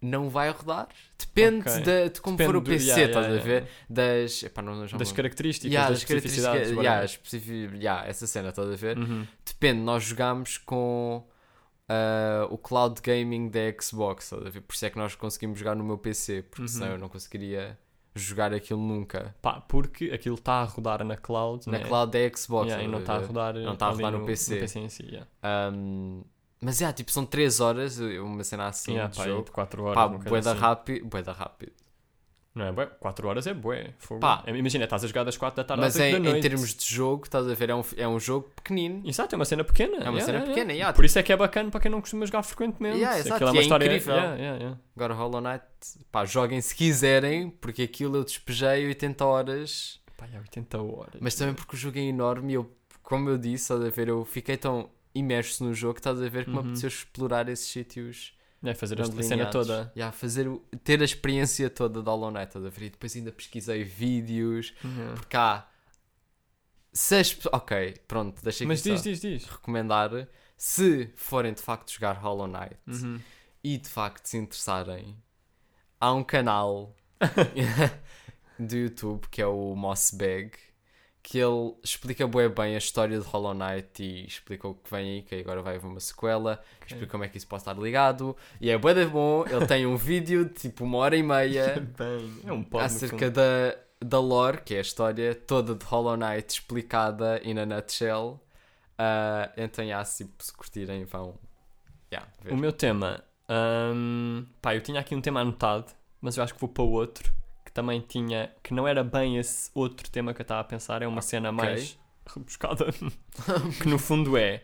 Não vai rodar. Depende Ok. da- de como Depende for o do- PC, yeah, estás yeah, a ver? Das... Epá, não, não Das características, Yeah, das das características, especificidades. yeah, whatever. especifi- yeah, essa cena, estás a ver? Uhum. Depende, nós jogamos com ah, o cloud gaming da Xbox, estás a ver? Por isso é que nós conseguimos jogar no meu PC, porque Uhum. senão eu não conseguiria jogar aquilo nunca. Pá, porque aquilo está a rodar na cloud, Na né? cloud da Xbox, Yeah, e não está a ver? rodar, Não tá a rodar no PC. em si, yeah. Um, mas é, tipo, são 3 horas, uma cena assim Yeah, de pá, jogo. de 4 horas. Pá, uma coisa bué da assim. rápido, bué da rápido. Não é bué? 4 horas é bué. fogo. Pá. É, Imagina, estás a jogar das 4 da tarde Mas às 8 em, da noite. em termos de jogo, estás a ver, é um, é um jogo pequenino. Exato, é uma cena pequena. É uma yeah, cena yeah, pequena, yeah. yeah. Por isso é que é bacana para quem não costuma jogar frequentemente. Yeah, exato, Aquilo é e uma é história... incrível. Yeah, yeah, yeah. Agora Hollow Knight, pá, joguem se quiserem, porque aquilo eu despejei 80 horas. Pá, é 80 horas. Mas também porque o jogo é enorme e eu, como eu disse, estás a ver, eu fiquei tão imerso no jogo que estás a ver que me Uhum. apeteceu explorar esses sítios. É fazer a cena toda. Yeah, fazer o- ter a experiência toda de Hollow Knight, estás a ver? E depois ainda pesquisei vídeos, Uhum. porque há. Se as Ok, pronto, deixa aqui Mas diz, diz, diz. recomendar. Se forem de facto jogar Hollow Knight Uhum. e de facto se interessarem, há um canal do YouTube que é o Mossbag que ele explica bué bem a história de Hollow Knight e explica o que vem aí, que agora vai haver uma sequela, explica como é que isso pode estar ligado e é bué de bom, ele tem um vídeo de tipo uma hora e meia Bem, é um acerca da, da lore, que é a história toda de Hollow Knight explicada in a nutshell. Ah, então, yeah, se, se curtirem, vão yeah, ver. O meu tema... hum, pá, eu tinha aqui um tema anotado, mas eu acho que vou para o outro, também tinha... Que não era bem esse outro tema que eu estava a pensar, é uma cena mais rebuscada, que no fundo é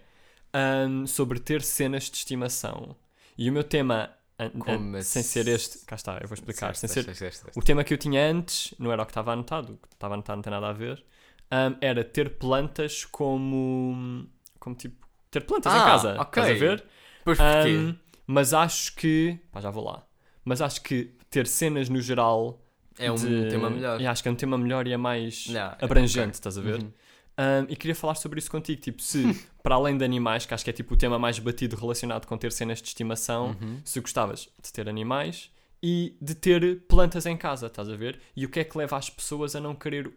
hum, sobre ter cenas de estimação. E o meu tema, an- an- Como sem ser este... Cá está, eu vou explicar. Certo, sem certo, ser, certo. O tema que eu tinha antes não era o que estava anotado, o que estava anotado não tem nada a ver. Ahm, era ter plantas como. como tipo. ter plantas em Ah, casa. ok. Estás a ver? Pois? Ahm, mas acho que. pá, já vou lá. Mas acho que ter cenas no geral. É um de- tema melhor. Acho que é um tema melhor e é mais Yeah, é, abrangente, ok. estás a ver? Uhum. Ahm, e queria falar sobre isso contigo. Tipo, se para além de animais, que acho que é tipo o tema mais batido relacionado com ter cenas de estimação, Uhum. se gostavas de ter animais e de ter plantas em casa, estás a ver? E o que é que leva as pessoas a não querer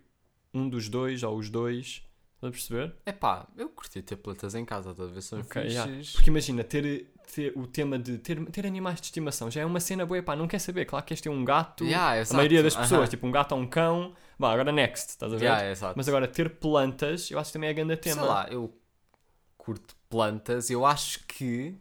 um dos dois ou os dois? Estás a perceber? Epá, eu curti ter plantas em casa, estás a ver? São Ok, fixes. yeah. Porque imagina, ter, ter o tema de ter, ter animais de estimação já é uma cena boa, pá, não quer saber. Claro que queres ter um gato, Yeah, a maioria das pessoas, Aham. tipo um gato ou um cão, vá, agora next, estás a ver? Yeah. Mas agora ter plantas, eu acho que também é grande tema. Sei lá, eu curto plantas, eu acho que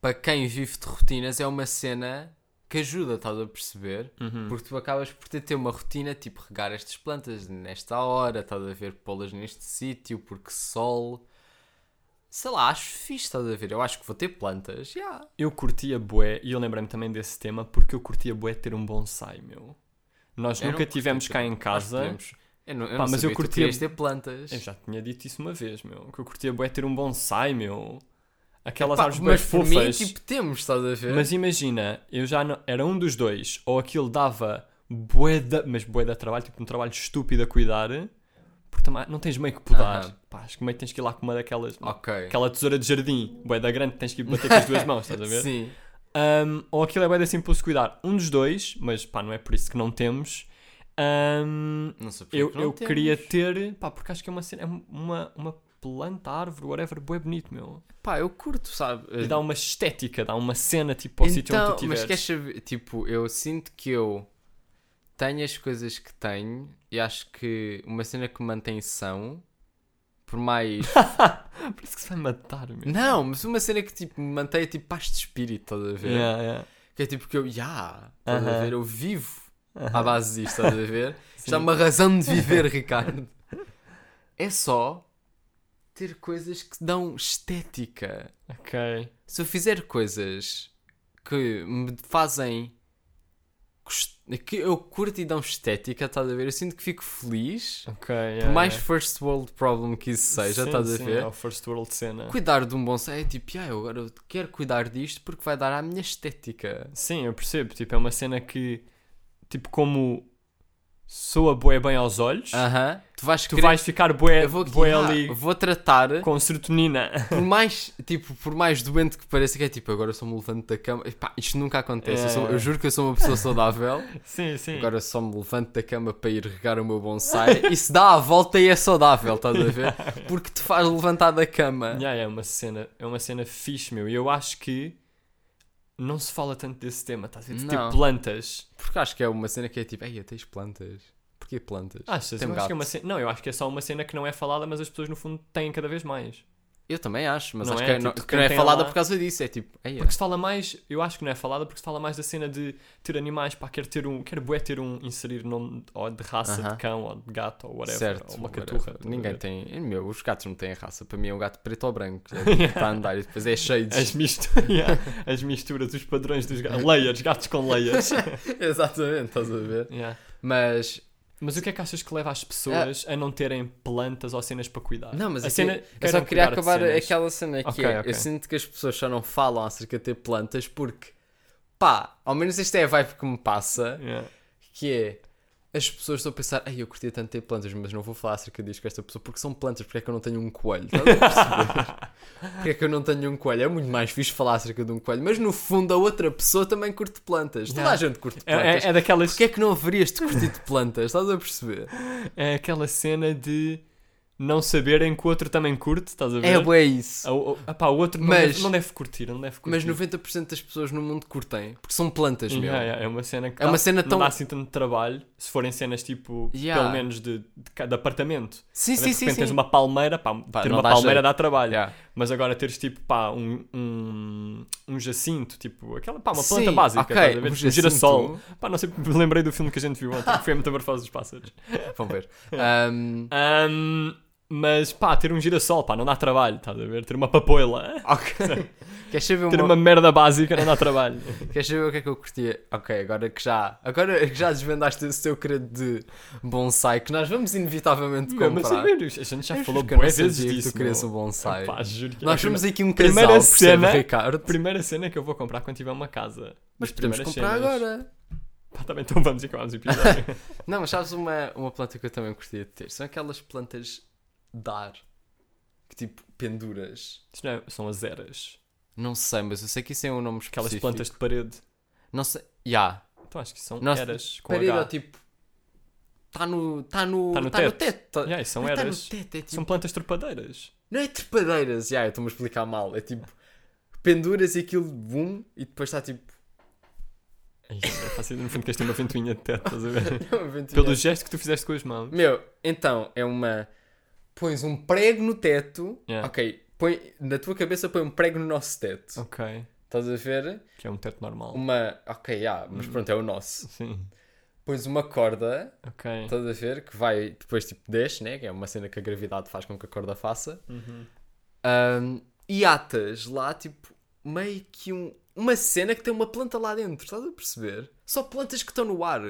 para quem vive de rotinas é uma cena que ajuda, estás a perceber? Uhum. Porque tu acabas por ter, ter uma rotina, tipo regar estas plantas nesta hora, estás a ver pô-las neste sítio, porque sol. Sei lá, acho fixe, estás a ver? Eu acho que vou ter plantas, já. Eu curtia bué, e eu lembrei-me também desse tema, porque eu curtia bué ter um bonsai, meu. Nós Eu nunca tivemos ter- cá em casa. Eu não, eu Pá, não mas eu curtia- ter plantas. Eu já tinha dito isso uma vez, meu. Que eu curtia bué ter um bonsai, meu. Aquelas árvores mas por mim, fofas. tipo, temos, estás a ver? Mas imagina, eu já não... Era um dos dois. Ou aquilo dava bué da... Mas bué da trabalho, tipo um trabalho estúpido a cuidar. Porque também não tens meio que podar. Aham. Pá, acho que meio que tens que ir lá com uma daquelas... Ok. Aquela tesoura de jardim. Bué da grande, tens que ir bater com as duas mãos, estás a ver? Sim. Um, ou aquilo é bué da simples cuidar. Um dos dois, mas pá, não é por isso que não temos. Um, Não sei porque eu que não eu temos. queria ter, pá, porque acho que é uma cena, é uma, uma planta, árvore, whatever, bué bonito, meu. Pá, eu curto, sabe? E dá uma estética, dá uma cena tipo ao sítio onde tu Então, mas estiveres. queres saber? Tipo, eu sinto que eu tenho as coisas que tenho e acho que uma cena que me mantém são, por mais. Parece que se vai matar, meu. não, mas uma cena que tipo, me mantém tipo paz de espírito, estás a ver? Yeah, yeah. Que é tipo que eu, já, estás a Aham. ver? Eu vivo à base disto, estás a ver? Isto é uma razão de viver, Ricardo. É só ter coisas que dão estética. Ok. Se eu fizer coisas que me fazem. Gost- que eu curto e dão estética, estás a ver? Eu sinto que fico feliz. Ok. Por yeah, mais yeah. first world problem que isso seja, Sim, estás a ver? É first world cena. Cuidar de um bonsai é tipo, ah, eu agora quero cuidar disto porque vai dar à minha estética. Sim, eu percebo. Tipo, é uma cena que, tipo, como soa bué bem aos olhos, Aham. Tu vais tu querer- vais ficar bué, eu vou, bué ah, ali vou tratar com serotonina. por mais tipo por mais doente que pareça que é tipo agora só me levanto da cama Epá, isto nunca acontece eu, sou- É. eu juro que eu sou uma pessoa saudável sim, sim. agora só me levanto da cama para ir regar o meu bonsai e se dá a volta e é saudável estás a ver porque te faz levantar da cama Yeah, é uma cena, é uma cena fixe, meu. E eu acho que não se fala tanto desse tema, estás a ver? Não. Tipo plantas. porque acho que é uma cena que é tipo ei tens plantas porquê plantas Achas? Tem Eu acho que é gato. uma cena... Não, eu acho que é só uma cena que não é falada, mas as pessoas no fundo têm cada vez mais. Eu também acho mas Não acho é? que, é, Tipo, não, que não é falada lá- por causa disso é tipo ei, Porque se fala mais, eu acho que não é falada porque se fala mais da cena de ter animais, pá, quer ter um, quer bué ter um, inserir nome ou de raça Aham. de cão ou de gato ou whatever, certo ou uma caturra. a ninguém tem meu os gatos não têm raça para mim é um gato preto ou branco é que está a andar e depois é cheio de As, mistu- yeah, as misturas, os padrões dos gatos. Layers, gatos com layers. Exatamente, estás a ver? Yeah. Mas, Mas o que é que achas que leva as pessoas a não terem plantas ou cenas para cuidar? não, mas a aqui- cena, eu só queria acabar aquela cena que Ok, é, ok. eu sinto que as pessoas só não falam acerca de ter plantas porque, pá, ao menos esta é a vibe que me passa, Yeah. que é, as pessoas estão a pensar, ai, eu curtia tanto ter plantas, mas não vou falar acerca disto com esta pessoa porque são plantas, porque é que eu não tenho um coelho? Estás a perceber? porque é que eu não tenho um coelho? É muito mais fixe falar acerca de um coelho, mas no fundo a outra pessoa também curte plantas. Toda a gente curte É, plantas. é, é daquelas. Porquê é que não haverias de curtir de plantas? Estás a perceber? É aquela cena de não saberem que o outro também curte, estás a ver? É bué isso. O, o, epá, o outro não, Mas- deve, não deve curtir, não deve curtir. Mas 90% das pessoas no mundo curtem, porque são plantas, meu. Yeah, yeah, é uma cena que É uma dá- cena não tão- dá assim tanto trabalho se forem cenas tipo, Yeah. pelo menos de, de, de apartamento. Sim, sim, sim, repente sim. tens uma palmeira, pá, Pá, ter uma palmeira jeito. dá trabalho. Yeah. Mas agora teres tipo, pá, um, um, um jacinto, tipo, aquela, pá, uma Sim, planta básica, ok, estás a ver? um Tipo, um girassol. jacinto. Pá, não sei, me lembrei do filme que a gente viu ontem, que foi a Metamorfose dos Pássaros. Vão ver. Ahm, Ahm, mas, pá, ter um girassol, pá, não dá trabalho, estás a ver? Ter uma papoila, ok. Queres saber, ter uma... merda básica não dá trabalho. Queres saber o que é que eu curtia? Ok, agora que já, agora que já desvendaste esse teu credo de bonsai, que nós vamos inevitavelmente Meu, mas comprar. a ver, a gente já Eu falou que não boas vezes que disso. tu querias um bonsai. Pá, juro que Nós é somos aqui um primeira casal, percebe, cena- Ricardo? primeira cena que eu vou comprar quando tiver uma casa. Mas podemos comprar cenas. agora. Pá, também então vamos e acabamos o episódio. Não, mas sabes uma, uma planta que eu também curtia de ter? São aquelas plantas de ar. Que tipo, penduras. Isto não é- são as eras. Não sei, mas eu sei que isso é um nome Aquelas específico. plantas de parede. Não sei. Ya. Então acho que são Nossa, eras com Parede, H. ó, tipo. Está no. Está no. Tá no tá no teto. tá- Yeah, isso são Não está no eras. teto, é tipo. São plantas trepadeiras. Não é trepadeiras. Já, eu estou-me a explicar mal. É tipo. Penduras e aquilo. Bum. E depois está tipo. Ai, é fácil, no fundo, que este tem uma ventoinha de teto, estás a ver? uma ventoinha. Pelo gesto que tu fizeste com as mãos. Meu, então, é uma. Pões um prego no teto. Yeah. Ok. Põe, na tua cabeça põe um prego no nosso teto. Ok. Estás a ver? Que é um teto normal. Uma. Ok, já, mas Hum. pronto, é o nosso. Sim. Pões uma corda, Ok. estás a ver? Que vai depois tipo desce, né? Que é uma cena que a gravidade faz com que a corda faça. Uhum. Ahm, e atas lá, tipo, meio que um, uma cena que tem uma planta lá dentro, estás a perceber? Só plantas que estão no ar.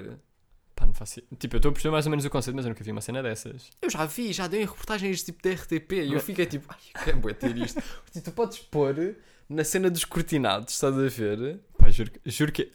Pá, não faço... Tipo, eu estou a perceber mais ou menos o conceito, mas eu nunca vi uma cena dessas. Eu já vi, já dei em reportagens tipo da RTP e eu fiquei tipo, ai, eu quero bué ter isto. Porque tu podes pôr na cena dos cortinados, estás a ver? Pá, juro, que- juro que...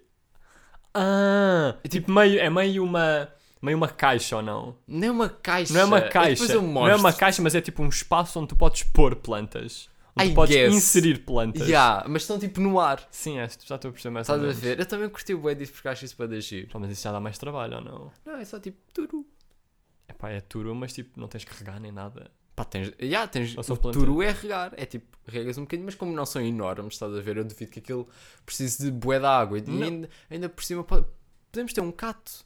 Ah! É tipo meio... É meio uma... Meio uma caixa ou não? Não é uma caixa. Não é uma Depois caixa. eu Não é uma caixa, mas é tipo um espaço onde tu podes pôr plantas. Onde I podes guess. inserir plantas. Ya, mas estão tipo no ar. Sim, é, já estou a perceber mais Estás a ver? Eu também curti o bué disso porque acho isso para agir. Pá, mas isso já dá mais trabalho ou não? Não, é só tipo turu. Epá, é turu, mas tipo, não tens que regar nem nada. Pá, tens, já, tens, o planta. turu é regar, é tipo, regas um bocadinho, mas como não são enormes, estás a ver, eu duvido que aquilo precise de bué de água, e ainda, ainda por cima pode- podemos ter um cato.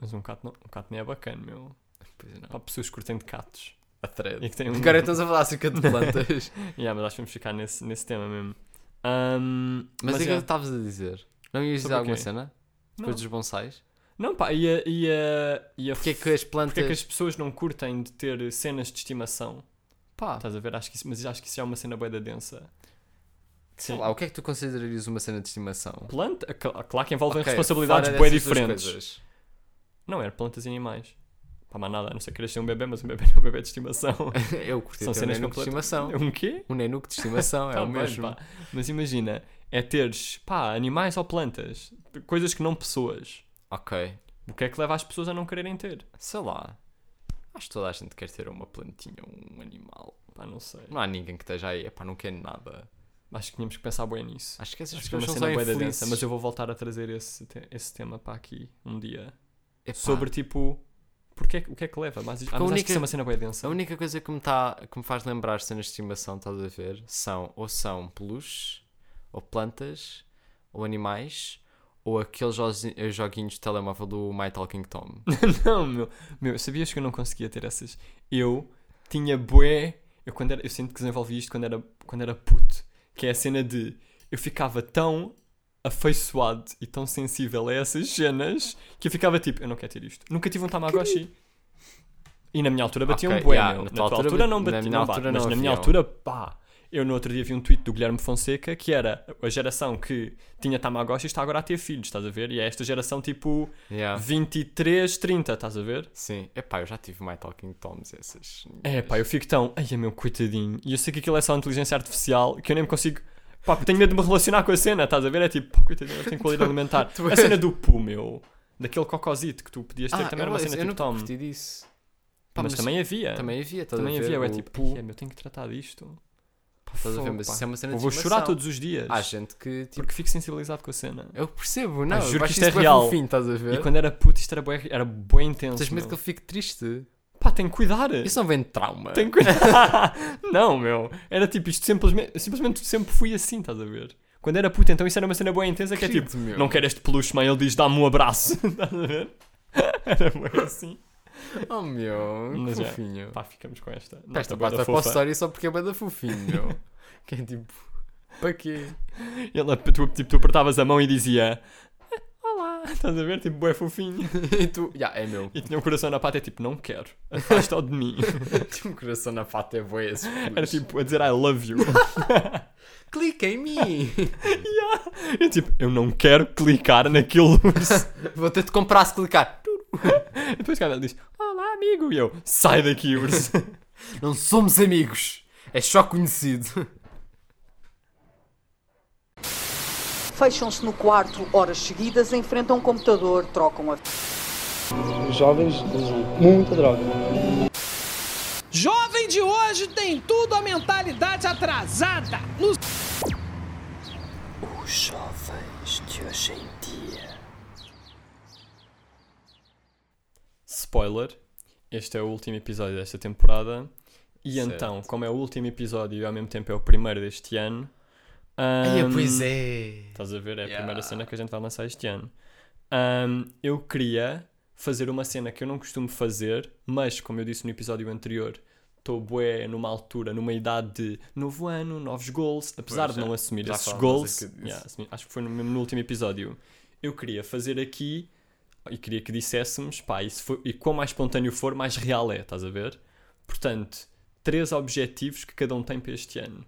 Mas um cato não, um cato nem é bacana, meu. Pois não. Pá, pessoas que curtem de catos. A thread. E que têm um... Agora estamos a falar acerca de plantas. yeah, mas acho que vamos ficar nesse, nesse tema mesmo. Ahm, mas o que é que estavas a dizer? Não ias dizer alguma cena? Depois dos bonsais? Não, pá, e a, e a, e a Porque é que as plantas... Porque é que as pessoas não curtem de ter cenas de estimação? Pá, Estás a ver? Acho que isso, mas acho que isso já é uma cena bué da densa. sei Sim. lá, o que é que tu considerarias uma cena de estimação? Planta, cl- claro que envolvem Ok, responsabilidades duas diferentes. Não, era plantas e animais. Pá, mais nada, a não ser que queres ser um bebê, mas um bebê não é um bebê de estimação. Eu curti São ter um cenas nenuco de estimação. Um quê? Um nenuco de estimação, é Tá o bem, mesmo. pá. Mas imagina, é teres, pá, animais ou plantas. Coisas que não pessoas. Ok. O que é que leva as pessoas a não quererem ter? Sei lá. Acho que toda a gente quer ter uma plantinha, um animal. Pá, não sei. Não há ninguém que esteja aí, epá, não quer nada. Acho que tínhamos que pensar bem nisso. Acho que essas Acho que é pessoas uma são cena bué da infelizes. densa, mas eu vou voltar a trazer esse, te- esse tema para aqui um dia. Epá, Sobre tipo, porque é, que- o que é que leva? Mas, ah, a mas acho única- que isso é uma cena bem densa. A única coisa que me, tá, que me faz lembrar cenas de estimação, estás a ver, são ou são peluches, ou plantas, ou animais, ou aqueles joguinhos de telemóvel do My Talking Tom. não, meu, meu, sabias que eu não conseguia ter essas? Eu tinha bué. Eu, quando era, eu sinto que desenvolvi isto quando era, quando era puto. Que é a cena de eu ficava tão afeiçoado e tão sensível a essas cenas que eu ficava tipo, eu não quero ter isto. Nunca tive um Tamagotchi. E na minha altura batia Ok, um bué, yeah, na tua altura altura, não batia, não bate, mas não na minha altura, pá. Eu no outro dia vi um tweet do Guilherme Fonseca que era a geração que tinha Tamagotchi está agora a ter filhos, estás a ver? E é esta geração tipo Yeah. 23, 30, estás a ver? Sim, epá, eu já tive My Talking Toms, essas. É pá, eu fico tão. Ai, meu coitadinho. E eu sei que aquilo é só inteligência artificial que eu nem me consigo. Pá, tenho medo de me relacionar com a cena, estás a ver? É tipo, pá, coitadinho, eu tenho qualidade alimentar. A cena do pu, meu. Daquele cocosito que tu podias ter Ah, também era uma cena eu tipo Tom. disso. Pá, mas, também havia. Também havia, estás também a ver? havia. Eu é o tipo, pu- é, meu, tenho que tratar disto. Pá, Estás a ver? Mas pá. isso é uma cena Eu de vou chorar todos os dias. Há gente que, tipo, Porque fico sensibilizado com a cena. eu percebo, não, juro eu que isto é real. fofinho, estás a ver? E quando era puto, isto era bué, era bué intenso. Tens medo que ele fique triste? Pá, tenho que cuidar. Isso não vem de trauma. Tenho que cuidar. não, meu. Era tipo, isto simplesmente, simplesmente sempre fui assim, estás a ver? Quando era puto, então isso era uma cena boa intensa que é tipo, meu. não quero este peluche, mãe, ele diz, dá-me um abraço. Estás a ver? Era bem assim. Oh meu, Mas que é. fofinho. Pá, ficamos com esta. Pá, Esta parte é fofa. história só porque é da fofinho, meu. que é tipo, para quê? Ele, tu, tipo, tu apertavas a mão e dizia. Estás a ver? Tipo, bué fofinho. e tu, já, é meu. E tinha um coração na pata e tipo, não quero. Afasta-o de mim. Tinha um coração na pata, é boa esse. Era tipo, a dizer, I love you. clica em mim. E tipo, eu não quero clicar naquilo. Vou ter de comprar se clicar. E depois o cara diz, olá, amigo. E eu, sai daqui, urso. Não somos amigos. É só conhecido. Fecham-se no quarto horas seguidas, enfrentam um computador, trocam a Os jovens usam muita droga. Jovem de hoje tem tudo a mentalidade atrasada. No Os jovens de hoje em dia. Spoiler, este é o último episódio desta temporada. E Certo. então, como é o último episódio e ao mesmo tempo é o primeiro deste ano. Ai, ahm, pois é. Estás a ver? É a Yeah. primeira cena que a gente vai lançar este ano. Ahm, eu queria fazer uma cena que eu não costumo fazer, mas como eu disse no episódio anterior, estou bué numa altura, numa idade de novo ano, novos goals, apesar Pois, de não já- assumir já esses goals. disso. yeah, assumi- acho que foi no, no último episódio. Eu queria fazer aqui e queria que disséssemos, pá, e, e quanto mais espontâneo for, mais real é, estás a ver? Portanto, três objetivos que cada um tem para este ano.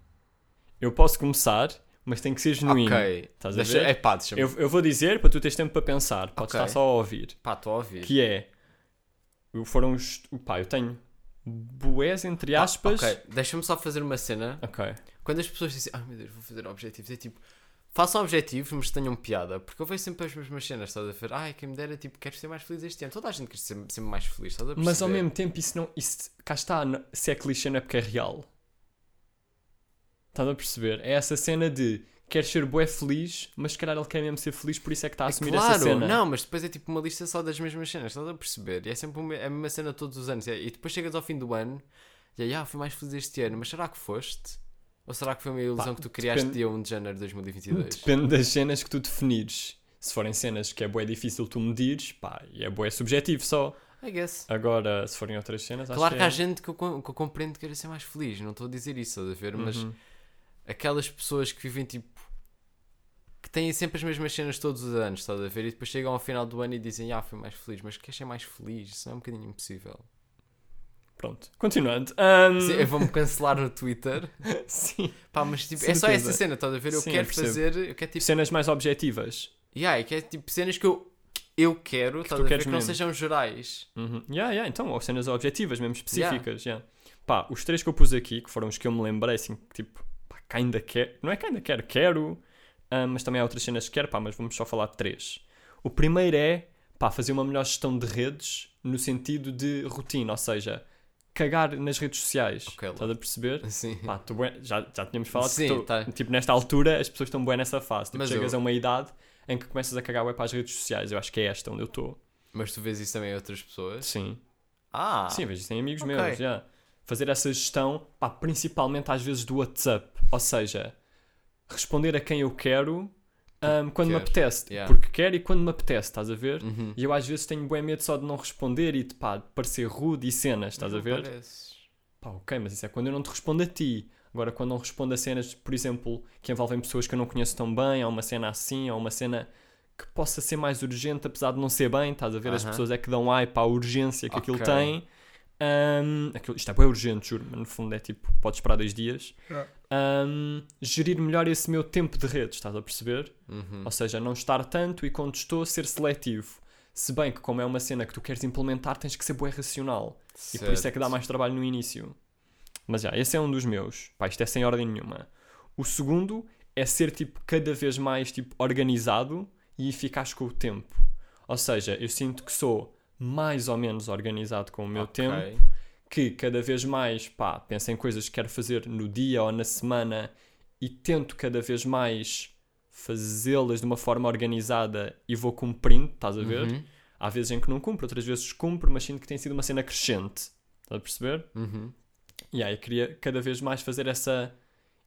Eu posso começar, mas tem que ser genuíno. Ok. Estás a Deixa, ver? é pá, deixa-me. Eu, eu vou dizer para tu teres tempo para pensar, podes Ok. estar só a ouvir. Pá, estou a ouvir. Que é. eu- Foram os. Pá, eu tenho bués entre aspas. Ah, ok, deixa-me só fazer uma cena. Ok. Quando as pessoas dizem, ai meu Deus, vou fazer objetivos, é tipo, façam objetivos, mas tenham piada. Porque eu vejo sempre as mesmas cenas, estás a ver? Ai, quem me dera, tipo, quero ser mais feliz este ano. Toda a gente quer ser sempre mais feliz, estás a perceber? Mas ao mesmo tempo, isso não. Isso, cá está, se é clichê, não é porque é real. Estás a perceber? É essa cena de quer ser bué feliz, mas se calhar ele quer mesmo ser feliz, por isso é que está a assumir claro, essa cena. não, mas depois é tipo uma lista só das mesmas cenas, estás a perceber? E é sempre uma, é a mesma cena todos os anos. E depois chegas ao fim do ano e aí, ah, fui mais feliz este ano, mas será que foste? Ou será que foi uma ilusão Pá, que tu criaste depende- dia 1 de janeiro de 2022? Depende das cenas que tu definires. Se forem cenas que é bué difícil tu medires, pá, e é bué subjetivo só. I guess. Agora, se forem outras cenas, acho Claro que que é... há gente que eu, que eu compreendo que queira ser mais feliz, não estou a dizer isso, estás a ver? Mas Uhum. Aquelas pessoas que vivem tipo. que têm sempre as mesmas cenas todos os anos, estás a ver? E depois chegam ao final do ano e dizem, ah, fui mais feliz, mas queres ser mais feliz? Isso não é um bocadinho impossível. Pronto, continuando. Ahm, Sim, eu vou-me cancelar no Twitter. sim. Pá, mas tipo, é só essa cena, estás a ver? Eu Sim, eu quero percebo. fazer. Eu quero tipo. Cenas mais objetivas. Yeah, eu quero tipo cenas que eu, eu quero, estás tu a ver? Que não sejam gerais. Uhum. Yeah, yeah, então, ou cenas objetivas, mesmo específicas. Yeah. Pá, os três que eu pus aqui, que foram os que eu me lembrei, assim, que tipo, que ainda quero. Não é que ainda quero, quero, ah, mas também há outras cenas que quero, pá, mas vamos só falar de três. O primeiro é, pá, fazer uma melhor gestão de redes no sentido de rotina, ou seja, cagar nas redes sociais. Ok, lá. Estás a perceber? Assim. Pá, já, já tínhamos falado Sim, que tô- tá. tipo, nesta altura as pessoas estão bem nessa fase. Tipo, Mas chegas eu- a uma idade em que começas a cagar bué para as redes sociais. Eu acho que é esta onde eu estou. Mas tu vês isso também em outras pessoas? Sim. Ah! Sim, vejo isso em amigos ok. meus, já. Fazer essa gestão, pá, principalmente às vezes do WhatsApp. Ou seja, responder a quem eu quero ahm, quando me queres, apetece. yeah. Porque quero e quando me apetece, estás a ver? Uhum. E eu às vezes tenho bem medo só de não responder e de, pá, de parecer rude e cenas, estás a Não ver? pareces. Pá, ok, mas isso é quando eu não te respondo a ti. Agora, quando não respondo a cenas, por exemplo, que envolvem pessoas que eu não conheço tão bem, ou uma cena assim, ou uma cena que possa ser mais urgente, apesar de não ser bem, estás a ver? As pessoas é que dão ai para a urgência que aquilo Ok. tem. Ahm, aquilo, isto é bem urgente, juro, mas no fundo é tipo, podes esperar dois dias. Ahm, gerir melhor esse meu tempo de redes, estás a perceber? Uhum. Ou seja, não estar tanto e quando estou, ser seletivo. Se bem que, como é uma cena que tu queres implementar, tens que ser bué racional. E por isso é que dá Certo. mais trabalho no início. Mas já, esse é um dos meus. Pá, isto é sem ordem nenhuma. O segundo é ser tipo cada vez mais tipo organizado e eficaz com o tempo. Ou seja, eu sinto que sou mais ou menos organizado com o meu Ok. tempo, que cada vez mais, pá, penso em coisas que quero fazer no dia ou na semana e tento cada vez mais fazê-las de uma forma organizada e vou cumprindo, estás a ver? Uhum. Há vezes em que não cumpro, outras vezes cumpro, mas sinto que tem sido uma cena crescente. Estás a perceber? Uhum. E aí queria cada vez mais fazer essa,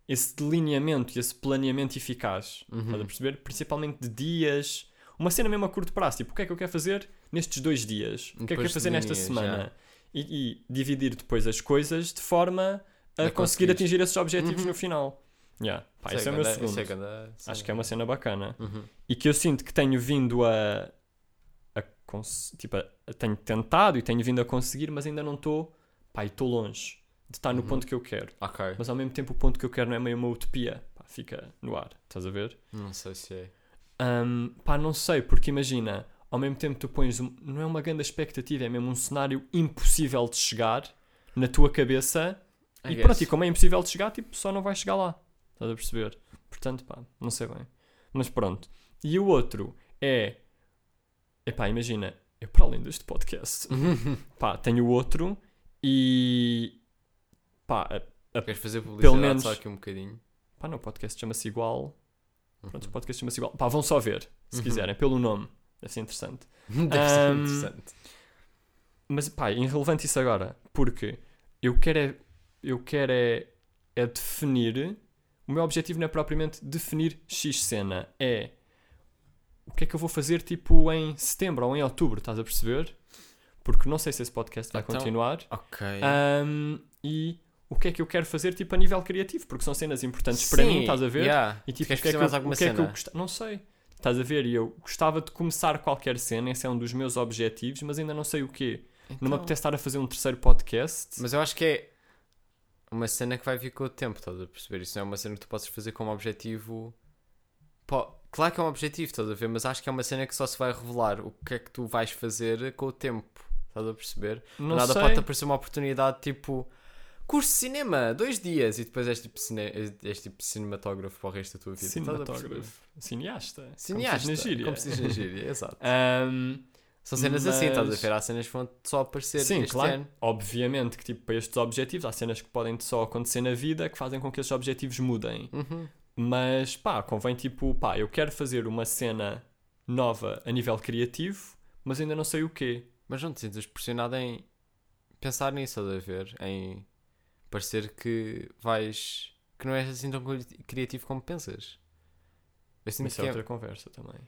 esse delineamento e esse planeamento eficaz. Uhum. Estás a perceber? Principalmente de dias. Uma cena mesmo a curto prazo. Tipo, o que é que eu quero fazer nestes dois dias? O que é que eu quero fazer nesta delineas, semana? E, e dividir depois as coisas de forma a A conseguir atingir esses objetivos Uhum. no final. Yeah. Pá, Isso esse é o meu ganda- segundo. é Acho que é uma cena bacana Uhum. e que eu sinto que tenho vindo a, a tipo, a- tenho tentado e tenho vindo a conseguir, mas ainda não estou, pá, estou longe de estar no Uhum. ponto que eu quero. Ok. Mas ao mesmo tempo o ponto que eu quero não é meio uma utopia, pá, fica no ar, estás a ver? Não sei se é. Ahm, pá, não sei, porque imagina, ao mesmo tempo tu pões, um- não é uma grande expectativa, é mesmo um cenário impossível de chegar na tua cabeça I e pronto, guess. e como é impossível de chegar, tipo, só não vais chegar lá. Estás a perceber? Portanto, pá, não sei bem. Mas pronto. E o outro é. Epá, imagina, eu para além deste podcast, pá, tenho outro e. Pá, a- Queres fazer publicidade menos- só aqui um bocadinho? pá, não, o podcast chama-se igual. Pronto, o Uhum. podcast chama-se igual. Pá, vão só ver, se Uhum. quiserem, pelo nome. Deve ser interessante. Deve ser Ahm, interessante. Mas pá, é irrelevante isso agora, porque eu quero é, eu quero é, é definir. O meu objetivo não é propriamente definir X cena, é o que é que eu vou fazer tipo em setembro ou em outubro, estás a perceber? Porque não sei se esse podcast vai Então, continuar. Ok. Ahm, e o que é que eu quero fazer tipo a nível criativo, porque são cenas importantes para mim, estás a ver? yeah. E tipo, o que é fazer que, eu, alguma o que é que eu Não sei. Estás a ver? E eu gostava de começar qualquer cena, esse é um dos meus objetivos, mas ainda não sei o quê. Não me Então- apetece estar a fazer um terceiro podcast. Mas eu acho que é uma cena que vai vir com o tempo, estás a perceber? Isso não é uma cena que tu possas fazer como objetivo. Pô, claro que é um objetivo, estás a ver? Mas acho que é uma cena que só se vai revelar o que é que tu vais fazer com o tempo, estás a perceber? não Nada sei. pode aparecer uma oportunidade tipo curso de cinema, dois dias, e depois és tipo, cine... és tipo cinematógrafo para o resto da tua vida. Cinematógrafo. Cineasta. Cineasta, Como se diz na gíria. como se diz na gíria, exato. Ahm, São cenas assim, estás a mas- ver? Há cenas que vão só aparecer sim, este claro. ano. Obviamente que tipo, para estes objetivos há cenas que podem só acontecer na vida que fazem com que esses objetivos mudem. Uhum. Mas pá, convém tipo, pá, eu quero fazer uma cena nova a nível criativo, mas ainda não sei o quê. Mas não te sintas pressionado em pensar nisso, a ver? Em parecer que vais. que não és assim tão cri- criativo como pensas. Isso que é é- outra conversa também.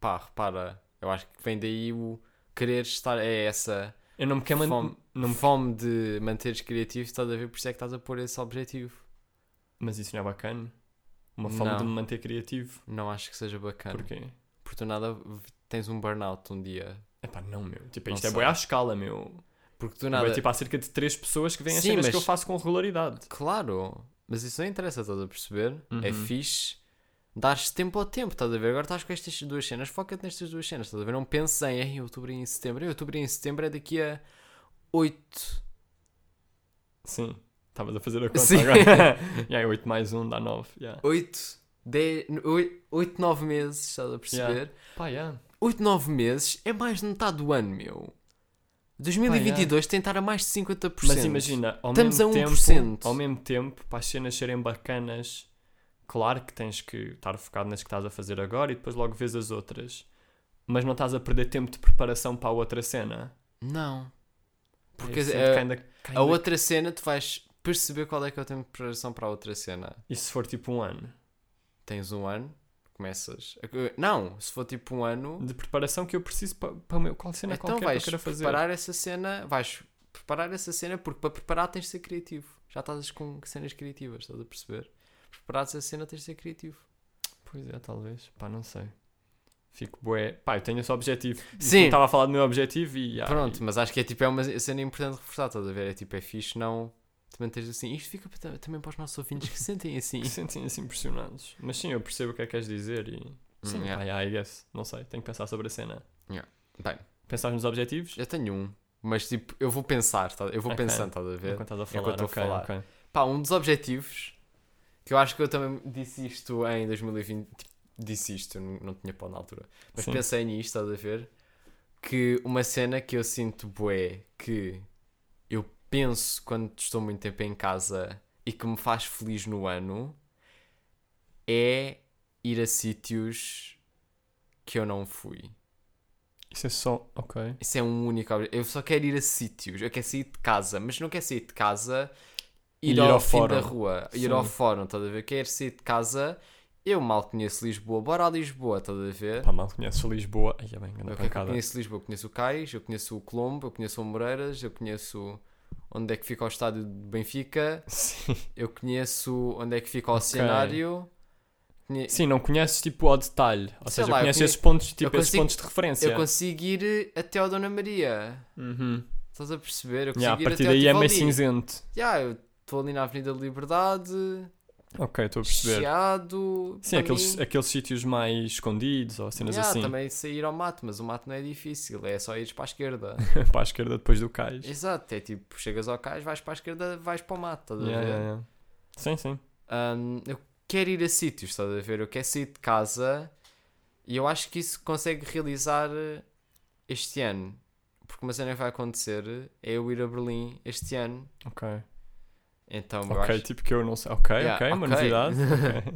pá, repara, eu acho que vem daí o querer estar. É essa Eu não me quero fome, não me- fome de manteres criativo, estás a ver? Por isso é que estás a pôr esse objetivo. Mas isso não é bacana. Uma forma de me manter criativo. Não acho que seja bacana. Porquê? Porque tu nada tens um burnout um dia. Epá, não, meu. Tipo, Não isto é sei. boa à escala, meu. Porque do Nada. nada. É tipo, há cerca de 3 pessoas que veem as Sim, cenas mas- que eu faço com regularidade. Claro, mas isso não interessa, estás a perceber? É Uhum. fixe dar-se tempo ao tempo, estás a ver? Agora estás com estas duas cenas, foca-te nestas duas cenas, estás a ver? Não penses em, em outubro e em setembro. Em outubro e em setembro é daqui a 8. Sim. Estavas a fazer a conta Sim. agora. e aí, 8 mais 1 dá 9. Yeah. 8, 10, 8, 9 meses, estás a perceber? Yeah. Pá, yeah. 8, 9 meses é mais de metade do ano, meu. 2022 tem estar a mais de 50%. Mas imagina, ao Estamos mesmo, a tempo, 1%. ao mesmo tempo, para as cenas serem bacanas, claro que tens que estar focado nas que estás a fazer agora e depois logo vês as outras. Mas não estás a perder tempo de preparação para a outra cena. Não. Porque Eu sinto a, ainda- que a outra cena tu vais perceber qual é que é o tempo de preparação para a outra cena. E se for tipo um ano Tens um ano, começas. a- Não, se for tipo um ano, de preparação que eu preciso para, para o meu, qual cena então qualquer que eu vais queira fazer. preparar essa cena. Vais preparar essa cena porque para preparar tens de ser criativo. Já estás com cenas criativas, estás a perceber? Preparar essa cena tens de ser criativo. Pois é, talvez. Pá, não sei. Fico bué. Pá, eu tenho esse objetivo. Sim. Estava a falar do meu objetivo e. ah, Pronto, e- mas acho que é tipo, é uma cena importante reforçar, estás a ver? É tipo, é fixe não também tens assim. Isto fica para- também para os nossos ouvintes que se sentem assim. e sentem-se impressionados. Mas sim, eu percebo o que é que queres dizer e. Sim, Hum, yeah. pá, yeah, I guess. Não sei, tenho que pensar sobre a cena. Bem, Pensar nos objetivos? eu tenho um, mas tipo, eu vou pensar, tá? eu vou Ok. pensando, estás a ver? Enquanto estás a Enquanto falar, estou a ok, falar. ok. Pá, um dos objetivos que eu acho que eu também disse isto em 2020, tipo, disse isto, eu não, não tinha pau na altura, mas Sim. pensei nisto, estás a ver? Que uma cena que eu sinto bué, que eu penso quando estou muito tempo em casa e que me faz feliz no ano é ir a sítios que eu não fui. Isso é só. Ok. Isso é um único. Eu só quero ir a sítios. Eu quero sair de casa, mas não quero sair de casa ir, Ir ao, ao fim fórum. da rua. Ir Sim. ao fórum, estás a ver? Quero sair de casa. Eu mal conheço Lisboa. Bora a Lisboa, estás a ver? Pá, mal conheces Lisboa. Ai, é bem, eu, eu conheço Lisboa. Eu conheço o Cais, eu conheço o Colombo, eu conheço o Moreiras, eu conheço onde é que fica o estádio de Benfica, Sim. eu conheço onde é que fica o Ok. Oceanário. Conhe- Sim, não conheces tipo ao detalhe. Ou Sei seja, lá, conheces conhe- esses pontos, tipo, eu esses consigo- pontos de referência. Eu consigo ir até ao Dona Maria. Uhum. Estás a perceber? Eu consigo Yeah, a ir partir até daí é meio cinzento. Já, eu estou ali na Avenida Liberdade, Ok, estou a perceber. chiado. Sim, aqueles, mim. aqueles sítios mais escondidos ou cenas Já, assim. também sair ao mato, mas o mato não é difícil, é só ires para a esquerda. para a esquerda depois do cais. Exato, é tipo, chegas ao cais, vais para a esquerda, vais para o mato, estás a Yeah, ver? yeah, yeah. Sim, sim. Hum, eu quero ir a sítios, estás a ver? Eu quero sair de casa e eu acho que isso consegue realizar eh, este ano. Porque uma cena que vai acontecer é eu ir a Berlim este ano. Ok. Então, Ok, acho... tipo que eu não sei. Ok, Yeah, ok, uma novidade. Ok.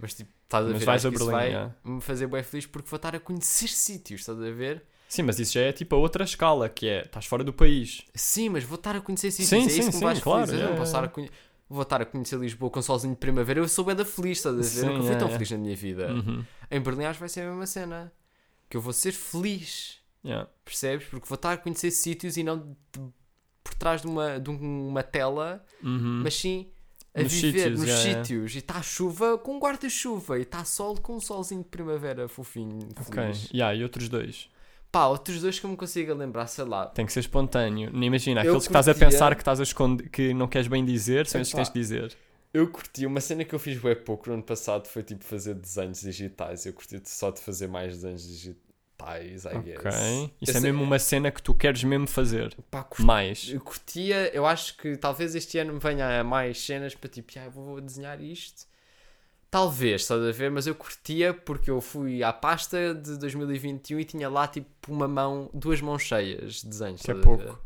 Mas tipo, estás a Mas ver? vais a Berlim, vai yeah. me fazer bem feliz porque vou estar a conhecer sítios, estás a ver? Sim, mas isso já é tipo a outra escala, que é, estás fora do país. Sim, mas vou estar a conhecer sítios. Sim, é sim, isso que sim, me faz claro, feliz. Eu não é, posso estar a Vou estar a conhecer Lisboa com solzinho de primavera. Eu sou bem da feliz, estás a ver? Sim, eu fui é, tão feliz na minha vida. Uhum. Em Berlim acho que vai ser a mesma cena. Que eu vou ser feliz, Yeah. percebes? Porque vou estar a conhecer sítios e não de- por trás de uma, de uma tela, Uhum. mas sim a Nos viver sítios, nos yeah, yeah. sítios. E está chuva com um guarda-chuva. E está sol com um solzinho de primavera fofinho. Ok. Yeah, e outros dois? Pá, outros dois que eu me consigo lembrar, sei lá. Tem que ser espontâneo. Nem imagina, aqueles que estás a curtia- pensar que estás a esconder, que não queres bem dizer, são esses que tens de dizer. Eu curti, uma cena que eu fiz bem pouco no ano passado foi tipo fazer desenhos digitais. Eu curti só de fazer mais desenhos digitais, I guess. Isso Eu é sei- mesmo uma cena que tu queres mesmo fazer. Pá, curti- Mais. Eu curtia, eu acho que talvez este ano me venha mais cenas para tipo, ah, vou desenhar isto. Talvez, estás a ver? Mas eu curtia porque eu fui à pasta de 2021 e tinha lá tipo uma mão, duas mãos cheias de desenhos. Que é pouco.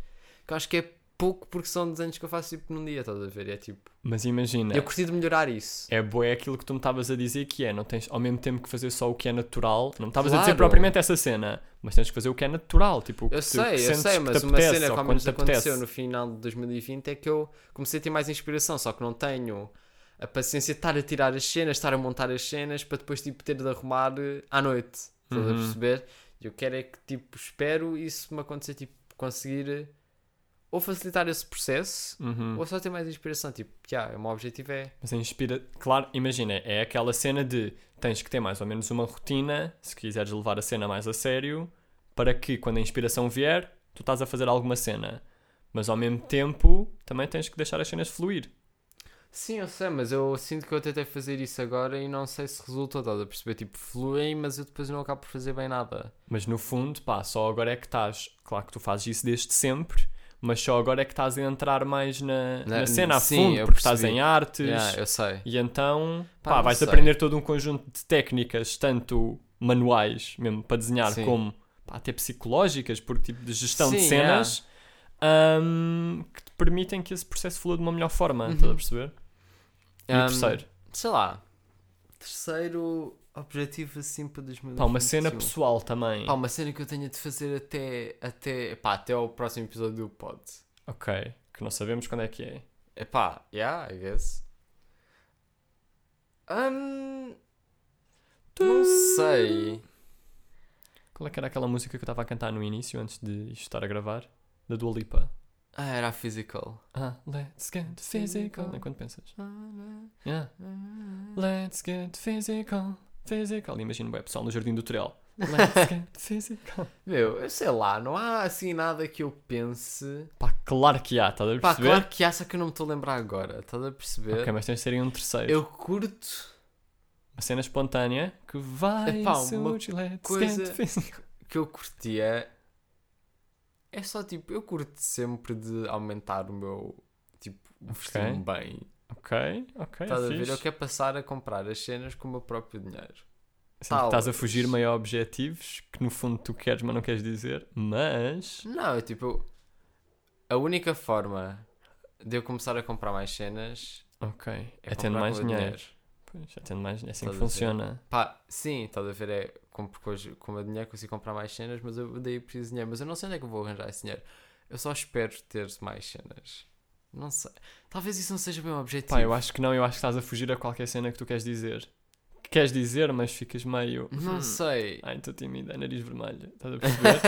Que eu acho que é pouco porque são desenhos que eu faço tipo num dia, estás a ver? E é tipo, Mas imagina, eu curti de melhorar isso. é boa é aquilo que tu me estavas a dizer que é, não tens ao mesmo tempo que fazer só o que é natural. Não me estavas a dizer Claro. propriamente essa cena, mas tens que fazer o que é natural. Tipo, Eu sei, que eu sei, mas uma cena que ao menos te aconteceu no final de 2020 é que eu comecei a ter mais inspiração, só que não tenho a paciência de estar a tirar as cenas, estar a montar as cenas para depois tipo ter de arrumar eh, à noite. Estás a Uhum. perceber? E eu quero é que tipo, espero isso me acontecer, tipo, conseguir eh, ou facilitar esse processo Uhum. ou só ter mais inspiração. Tipo, já, o meu objetivo é. Mas a inspira... Claro, imagina, é aquela cena de tens que ter mais ou menos uma rotina, se quiseres levar a cena mais a sério, para que quando a inspiração vier, tu estás a fazer alguma cena. Mas ao mesmo tempo, também tens que deixar as cenas fluir. Sim, eu sei, mas eu sinto que eu tentei fazer isso agora e não sei se resultou. Estás a perceber? Tipo, fluem, mas eu depois não acabo por fazer bem nada. Mas no fundo, pá, só agora é que estás. Claro que tu fazes isso desde sempre, mas só agora é que estás a entrar mais na, Na- na cena a sim, fundo, porque estás percebi. em artes. Yeah, eu sei. E então, Pá, pá, vais sei. aprender todo um conjunto de técnicas, tanto manuais, mesmo para desenhar, Sim. como pá, até psicológicas, por tipo de gestão de Sim, cenas, ahm, que te permitem que esse processo flua de uma melhor forma. Estás a Uhum. perceber? E o Um, terceiro? Sei lá. Terceiro objetivo assim para 2021. Pá, uma cena pessoal também. Pá, uma cena que eu tenho de fazer até, até, pá, até ao próximo episódio do pod. Ok, que não sabemos quando é que é. É pá, yeah, I guess. Um, não sei. Qual é que era aquela música que eu estava a cantar no início, antes de isto estar a gravar? Da Dua Lipa. Ah, era a physical. Ah, let's get physical. Enquanto pensas. Yeah. Let's get physical. Physical. Imagina o pessoal no Jardim do Torel. Let's get physical. Meu, eu sei lá, não há assim nada que eu pense. Pá, claro que há, estás a Pá, perceber? claro que há, só que eu não me estou a lembrar agora. Estás a perceber? Ok, mas tens de ser um terceiro. Eu curto Uma cena espontânea que vai Epá, uma. Let's coisa- get physical. que eu curtia é só tipo, eu curto sempre de aumentar o meu tipo, vestir-me bem. Ok, ok. Estás a ver? Eu quero passar a comprar as cenas com o meu próprio dinheiro. Talvez. estás a fugir meio a objetivos que no fundo tu queres, mas não queres dizer. Mas. Não, eu, tipo, a única forma de eu começar a comprar mais cenas Ok. é, É, tendo mais com o meu dinheiro. Pois, é tendo mais É assim que funciona. Pá, sim, estás a ver? É compro coisas com o meu dinheiro, consigo comprar mais cenas, mas eu daí preciso de dinheiro. Mas eu não sei onde é que eu vou arranjar esse dinheiro. Eu só espero ter mais cenas. Não sei. Talvez isso não seja bem um objetivo. Pá, eu acho que não, eu acho que estás a fugir a qualquer cena que tu queres dizer. Que queres dizer, mas ficas meio. Não "Hum, sei. Ai, estou tímida, nariz vermelho. Estás a perceber?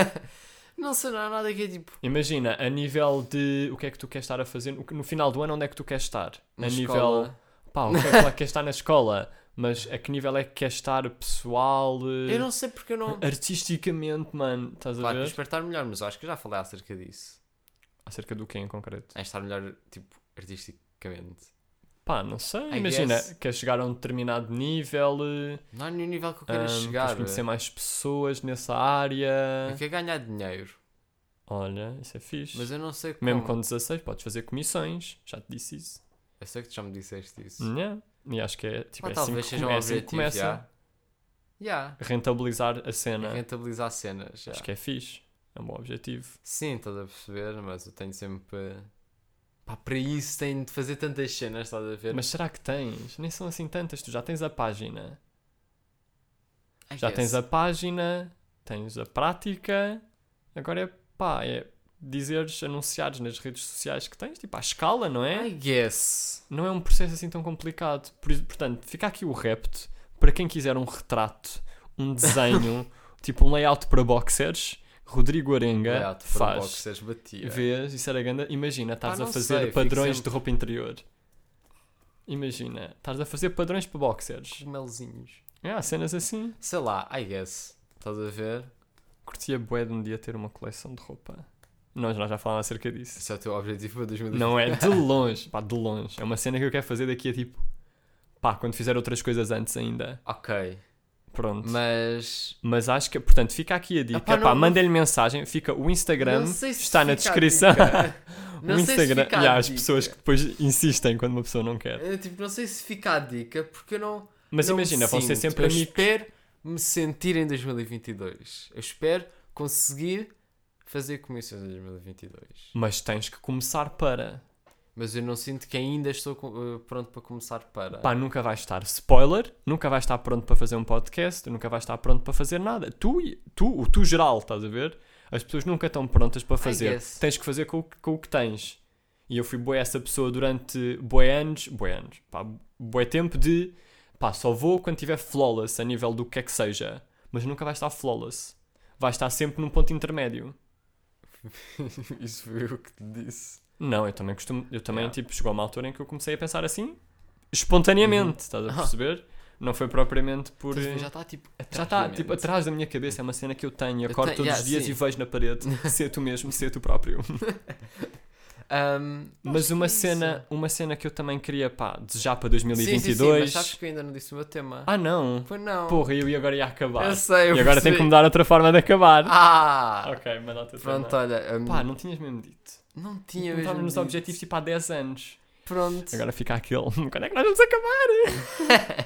Não sei, não há nada que é tipo. Imagina, a nível de o que é que tu queres estar a fazer, no final do ano, onde é que tu queres estar? Na a nível. escola. Pá, o que é que claro que queres estar na escola? Mas a que nível é que queres estar pessoal? eh, Eu não sei porque eu não. Artisticamente, mano, estás a Claro que ver? espero estar melhor, mas eu acho que já falei acerca disso. Acerca do que em concreto? É estar melhor, tipo, artisticamente. Pá, não sei. I Imagina, guess. queres chegar a um determinado nível, eh, Não há nenhum nível que eu queira ahm, chegar. queres conhecer mais pessoas nessa área. Eu quero ganhar dinheiro, Olha, isso é fixe. mas eu não sei como. Mesmo com 16 podes fazer comissões, já te disse isso. Eu sei que tu já me disseste isso. Yeah. E acho que é, tipo, Pá, é assim talvez que, seja um é assim objetivo, começa. Yeah. a rentabilizar a cena. Rentabilizar cenas. já. Acho que é fixe. É um bom objetivo. Sim, estás a perceber, mas eu tenho sempre. Pá, para isso tenho de fazer tantas cenas, estás a ver? Mas será que tens? Nem são assim tantas. Tu já tens a página. I Já guess. tens a página, tens a prática. Agora é pá, é dizeres, anunciares nas redes sociais que tens, tipo, à escala, não é? I guess. Não é um processo assim tão complicado. Por portanto, fica aqui o repto para quem quiser um retrato, um desenho, tipo um layout para boxers. Rodrigo Arenga para faz. Vês, isso era grande. Imagina, estás Pá, a fazer sei, padrões sempre- de roupa interior. Imagina, estás a fazer padrões para boxers. Melzinhos. É, cenas assim. Sei lá, I guess. Estás a ver? Curtia bué de um dia ter uma coleção de roupa. Nós, nós já falámos acerca disso. Esse é o teu objetivo para 2020. Não é de longe, pá, de longe. É uma cena que eu quero fazer daqui a tipo. Pá, quando fizer outras coisas antes ainda. Ok. Pronto. Mas. Mas acho que, portanto, fica aqui a dica. Epá, não- mandem-lhe mensagem. Fica o Instagram. Se está na descrição. o se Instagram. fica a E há as pessoas que depois insistem quando uma pessoa não quer. Eu, tipo, não sei se fica a dica porque eu não. Mas não imagina, vão ser sempre eu amigos. espero me sentir em 2022. Eu espero conseguir fazer comissões em 2022. Mas tens que começar para. Mas eu não sinto que ainda estou eh, pronto para começar para. Pá, nunca vais estar. Spoiler, nunca vais estar pronto para fazer um podcast, nunca vais estar pronto para fazer nada. Tu, tu o tu geral, estás a ver? As pessoas nunca estão prontas para fazer. Tens que fazer com, o que- com o que tens. E eu fui boa essa pessoa durante bué anos, bué anos, pá, bué tempo de pá, só vou quando tiver flawless a nível do que é que seja. Mas nunca vais estar flawless. Vais estar sempre num ponto intermédio. Isso foi o que te disse. Não, eu também costumo. Eu também, Yeah. tipo, chegou a uma altura em que eu comecei a pensar assim, espontaneamente, estás a Ah. perceber? Não foi propriamente por. Já está tipo. Já está, tipo, atrás da minha cabeça. É uma cena que eu tenho. Eu Acordo te- todos yeah, os dias sim. e vejo na parede. ser tu mesmo, ser tu próprio. Ahm, Mas uma cena, uma cena que eu também queria, pá, desejar para Sim, sim, sim, 2022. mas sabes que eu ainda não disse o meu tema. Ah, não. Pois não. Porra, eu e agora ia acabar. Eu sei, eu e agora tenho que mudar outra forma de acabar. Ah! Ok, manda o teu Pronto, tema. olha. ahm, Pá, não tinhas mesmo dito. não tinha Não mesmo. estávamos nos objetivos tipo há 10 anos. Pronto. Agora fica aquele. Quando é que nós vamos acabar?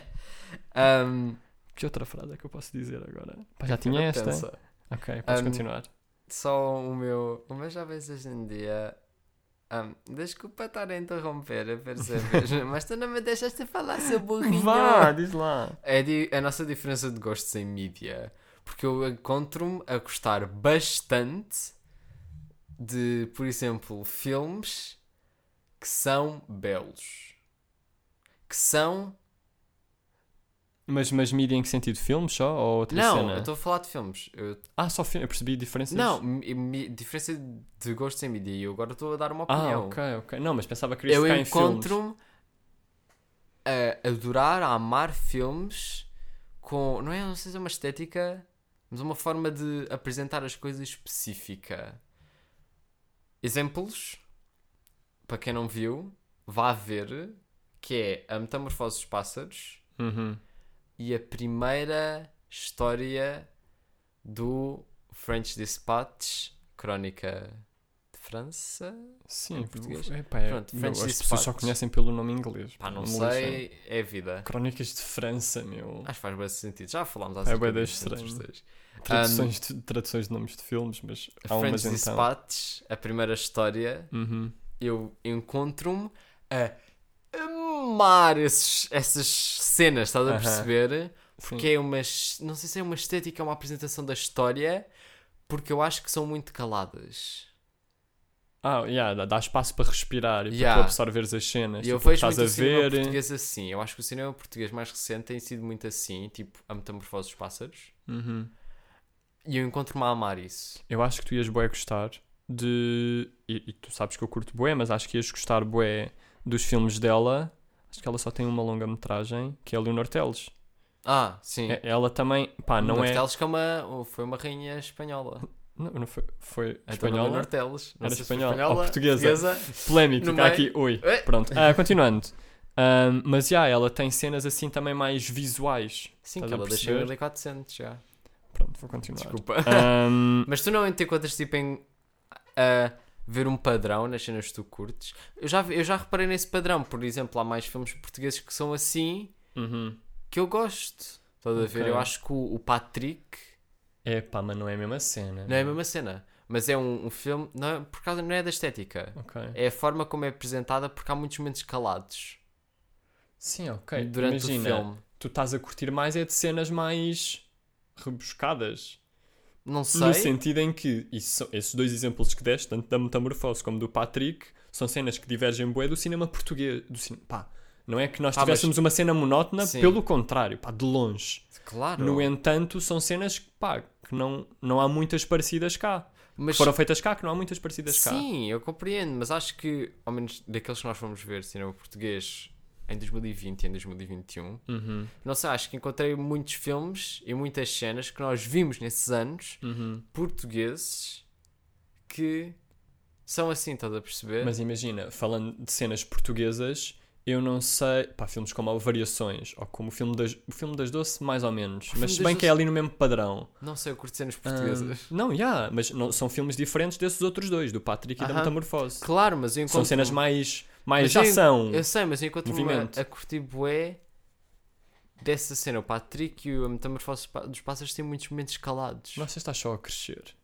Ahm, Que outra frase é que eu posso dizer agora? Pá, já tinha esta. pensa. Ok, podes Um, continuar. Só o meu. O meu jovens hoje em dia. Desculpa estar a interromper, a percebes? Mas tu não me deixaste falar, seu burrinho. Vá, diz lá. É a nossa diferença de gostos em mídia. Porque eu encontro-me a gostar bastante de, por exemplo, filmes que são belos. Que são. Mas, mas mídia em que sentido? Filmes só? Ou outra Não, cena? eu estou a falar de filmes. Eu- Ah, só filme. Eu percebi diferenças. Não, diferença de gostos em mídia. E eu agora estou a dar uma Ah, opinião. ok, ok. Não, mas pensava que eu ficar em filmes. encontro-me a adorar, a amar filmes com. Não é, não sei se é uma estética, mas uma forma de apresentar as coisas específica. Exemplos, para quem não viu, vá ver, que é A Metamorfose dos Pássaros Uhum. E a primeira história do French Dispatch, Crónica de França. Sim, Em português? Epá, é- Pronto, não, French as pessoas só conhecem pelo nome inglês. Pá, não sei, lixem. é vida. Crónicas de França, meu. Acho que faz bem sentido. Já falámos há É da estranho. Traduções, de, traduções de nomes de filmes, mas há A umas French então. Dispatch, a primeira história, Uhum. eu encontro-me a amar esses, essas cenas, estás a perceber? Sim. Porque é uma. Não sei se é uma estética ou uma apresentação da história, porque eu acho que são muito caladas. Ah, yeah, dá, espaço para respirar e Yeah. para absorveres as cenas. E eu tipo, vejo estás muito a ver. português assim. Eu acho que o cinema português mais recente tem sido muito assim, tipo a Metamorfose dos Pássaros. Uhum. E eu encontro-me a amar isso. Eu acho que tu ias bué gostar de. E, e tu sabes que eu curto bué, mas acho que ias gostar bué dos filmes dela. Acho que ela só tem uma longa-metragem, que é a Leonor Teles. Ah, sim. É- Ela também. Pá, não é. Norteles que é uma, foi uma rainha espanhola. Não, não foi. Foi dona espanhola. Norteles. Não Era foi espanhola. Ou portuguesa. portuguesa. Polémico, fica meio. aqui. Ui. Eh. Pronto. Ah, continuando. Ahm, mas já, ela tem cenas assim também mais visuais. Sim, que ela deixou perceber? 1400 já. Pronto, vou continuar. Desculpa. Ahm, Mas tu não encontras tipo em a ver um padrão nas cenas que tu curtes? Eu já, eu já reparei nesse padrão. Por exemplo, há mais filmes portugueses que são assim uhum. que eu gosto. Estás a ver? Eu acho que o, o Patrick É pá, mas não é a mesma cena. não é a mesma cena. Mas é um, um filme, não é, por causa, não é da estética. Ok. É a forma como é apresentada porque há muitos momentos calados Sim, ok. durante Imagina, o filme. tu estás a curtir mais é de cenas mais rebuscadas. Não No sei. sentido em que isso, esses dois exemplos que deste, tanto da Metamorfose como do Patrick, são cenas que divergem bué do cinema português. Do cine... Pá, não é que nós Pá, mas- tivéssemos uma cena monótona, Sim. pelo contrário, pá, de longe. Claro. No entanto, são cenas que, pá, que não, não há muitas parecidas cá. Mas Foram feitas cá, que não há muitas parecidas cá. Sim, eu compreendo, mas acho que, ao menos daqueles que nós fomos ver cinema português em 2020 e em 2021, Uhum, não sei, acho que encontrei muitos filmes e muitas cenas que nós vimos nesses anos uhum. portugueses que são assim, estás a perceber? Mas imagina, falando de cenas portuguesas, eu não sei. Pá, filmes como Variações, ou como o filme das, o filme das Doce, mais ou menos. Mas se bem que é Doce- ali no mesmo padrão. Não sei, eu curto cenas Ah, portuguesas. não, já, mas não, são filmes diferentes desses outros dois, do Patrick e da Aham. Metamorfose. Claro, mas eu encontro São cenas mais, mais Mas de eu- ação. Eu sei, mas encontro-me movimento. a, a curtir bué dessa cena. O Patrick e a Metamorfose dos Pássaros têm muitos momentos calados. Nossa, estás só a crescer.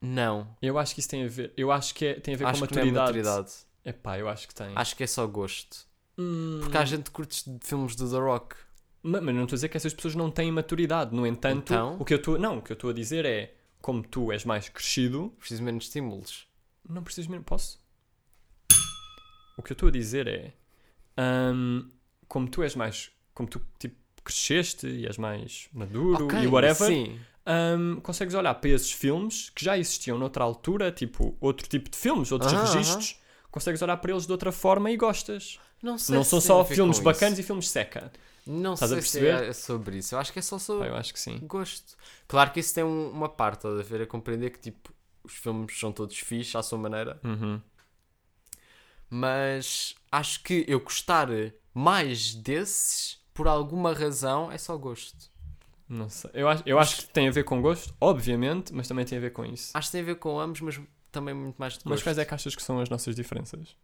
Não. Eu acho que isso tem a ver. Eu acho que é- tem a ver Acho com não é maturidade. maturidade. Epá, eu acho que tem. Acho que é só gosto. Hum, Porque há gente que curte de filmes do The Rock. ma- Mas não estou a dizer que essas pessoas não têm maturidade. No entanto, Então? o que eu estou. Não, o que eu estou a dizer é como tu és mais crescido, Preciso menos estímulos. Não precisas mesmo. Posso? O que eu estou a dizer é. hum, como tu és mais. Como tu tipo, cresceste e és mais maduro Ok, e whatever, Sim. hum, consegues olhar para esses filmes que já existiam noutra altura, tipo outro tipo de filmes, outros Aham, registros, consegues olhar para eles de outra forma e gostas. Não sei não são só filmes bacanas isso. e filmes seca. Não Estás a sei se perceber? é sobre isso. Eu acho que é só sobre eu acho que sim. gosto. Claro que isso tem um- uma parte, a ver? A compreender que tipo, os filmes são todos fixes à sua maneira. Uhum. Mas acho que eu gostar mais desses, por alguma razão, é só gosto. Não sei. Eu acho, eu acho que tem a ver com gosto, obviamente, mas também tem a ver com isso. Acho que tem a ver com ambos, mas também muito mais de gosto. Mas quais é que achas que são as nossas diferenças?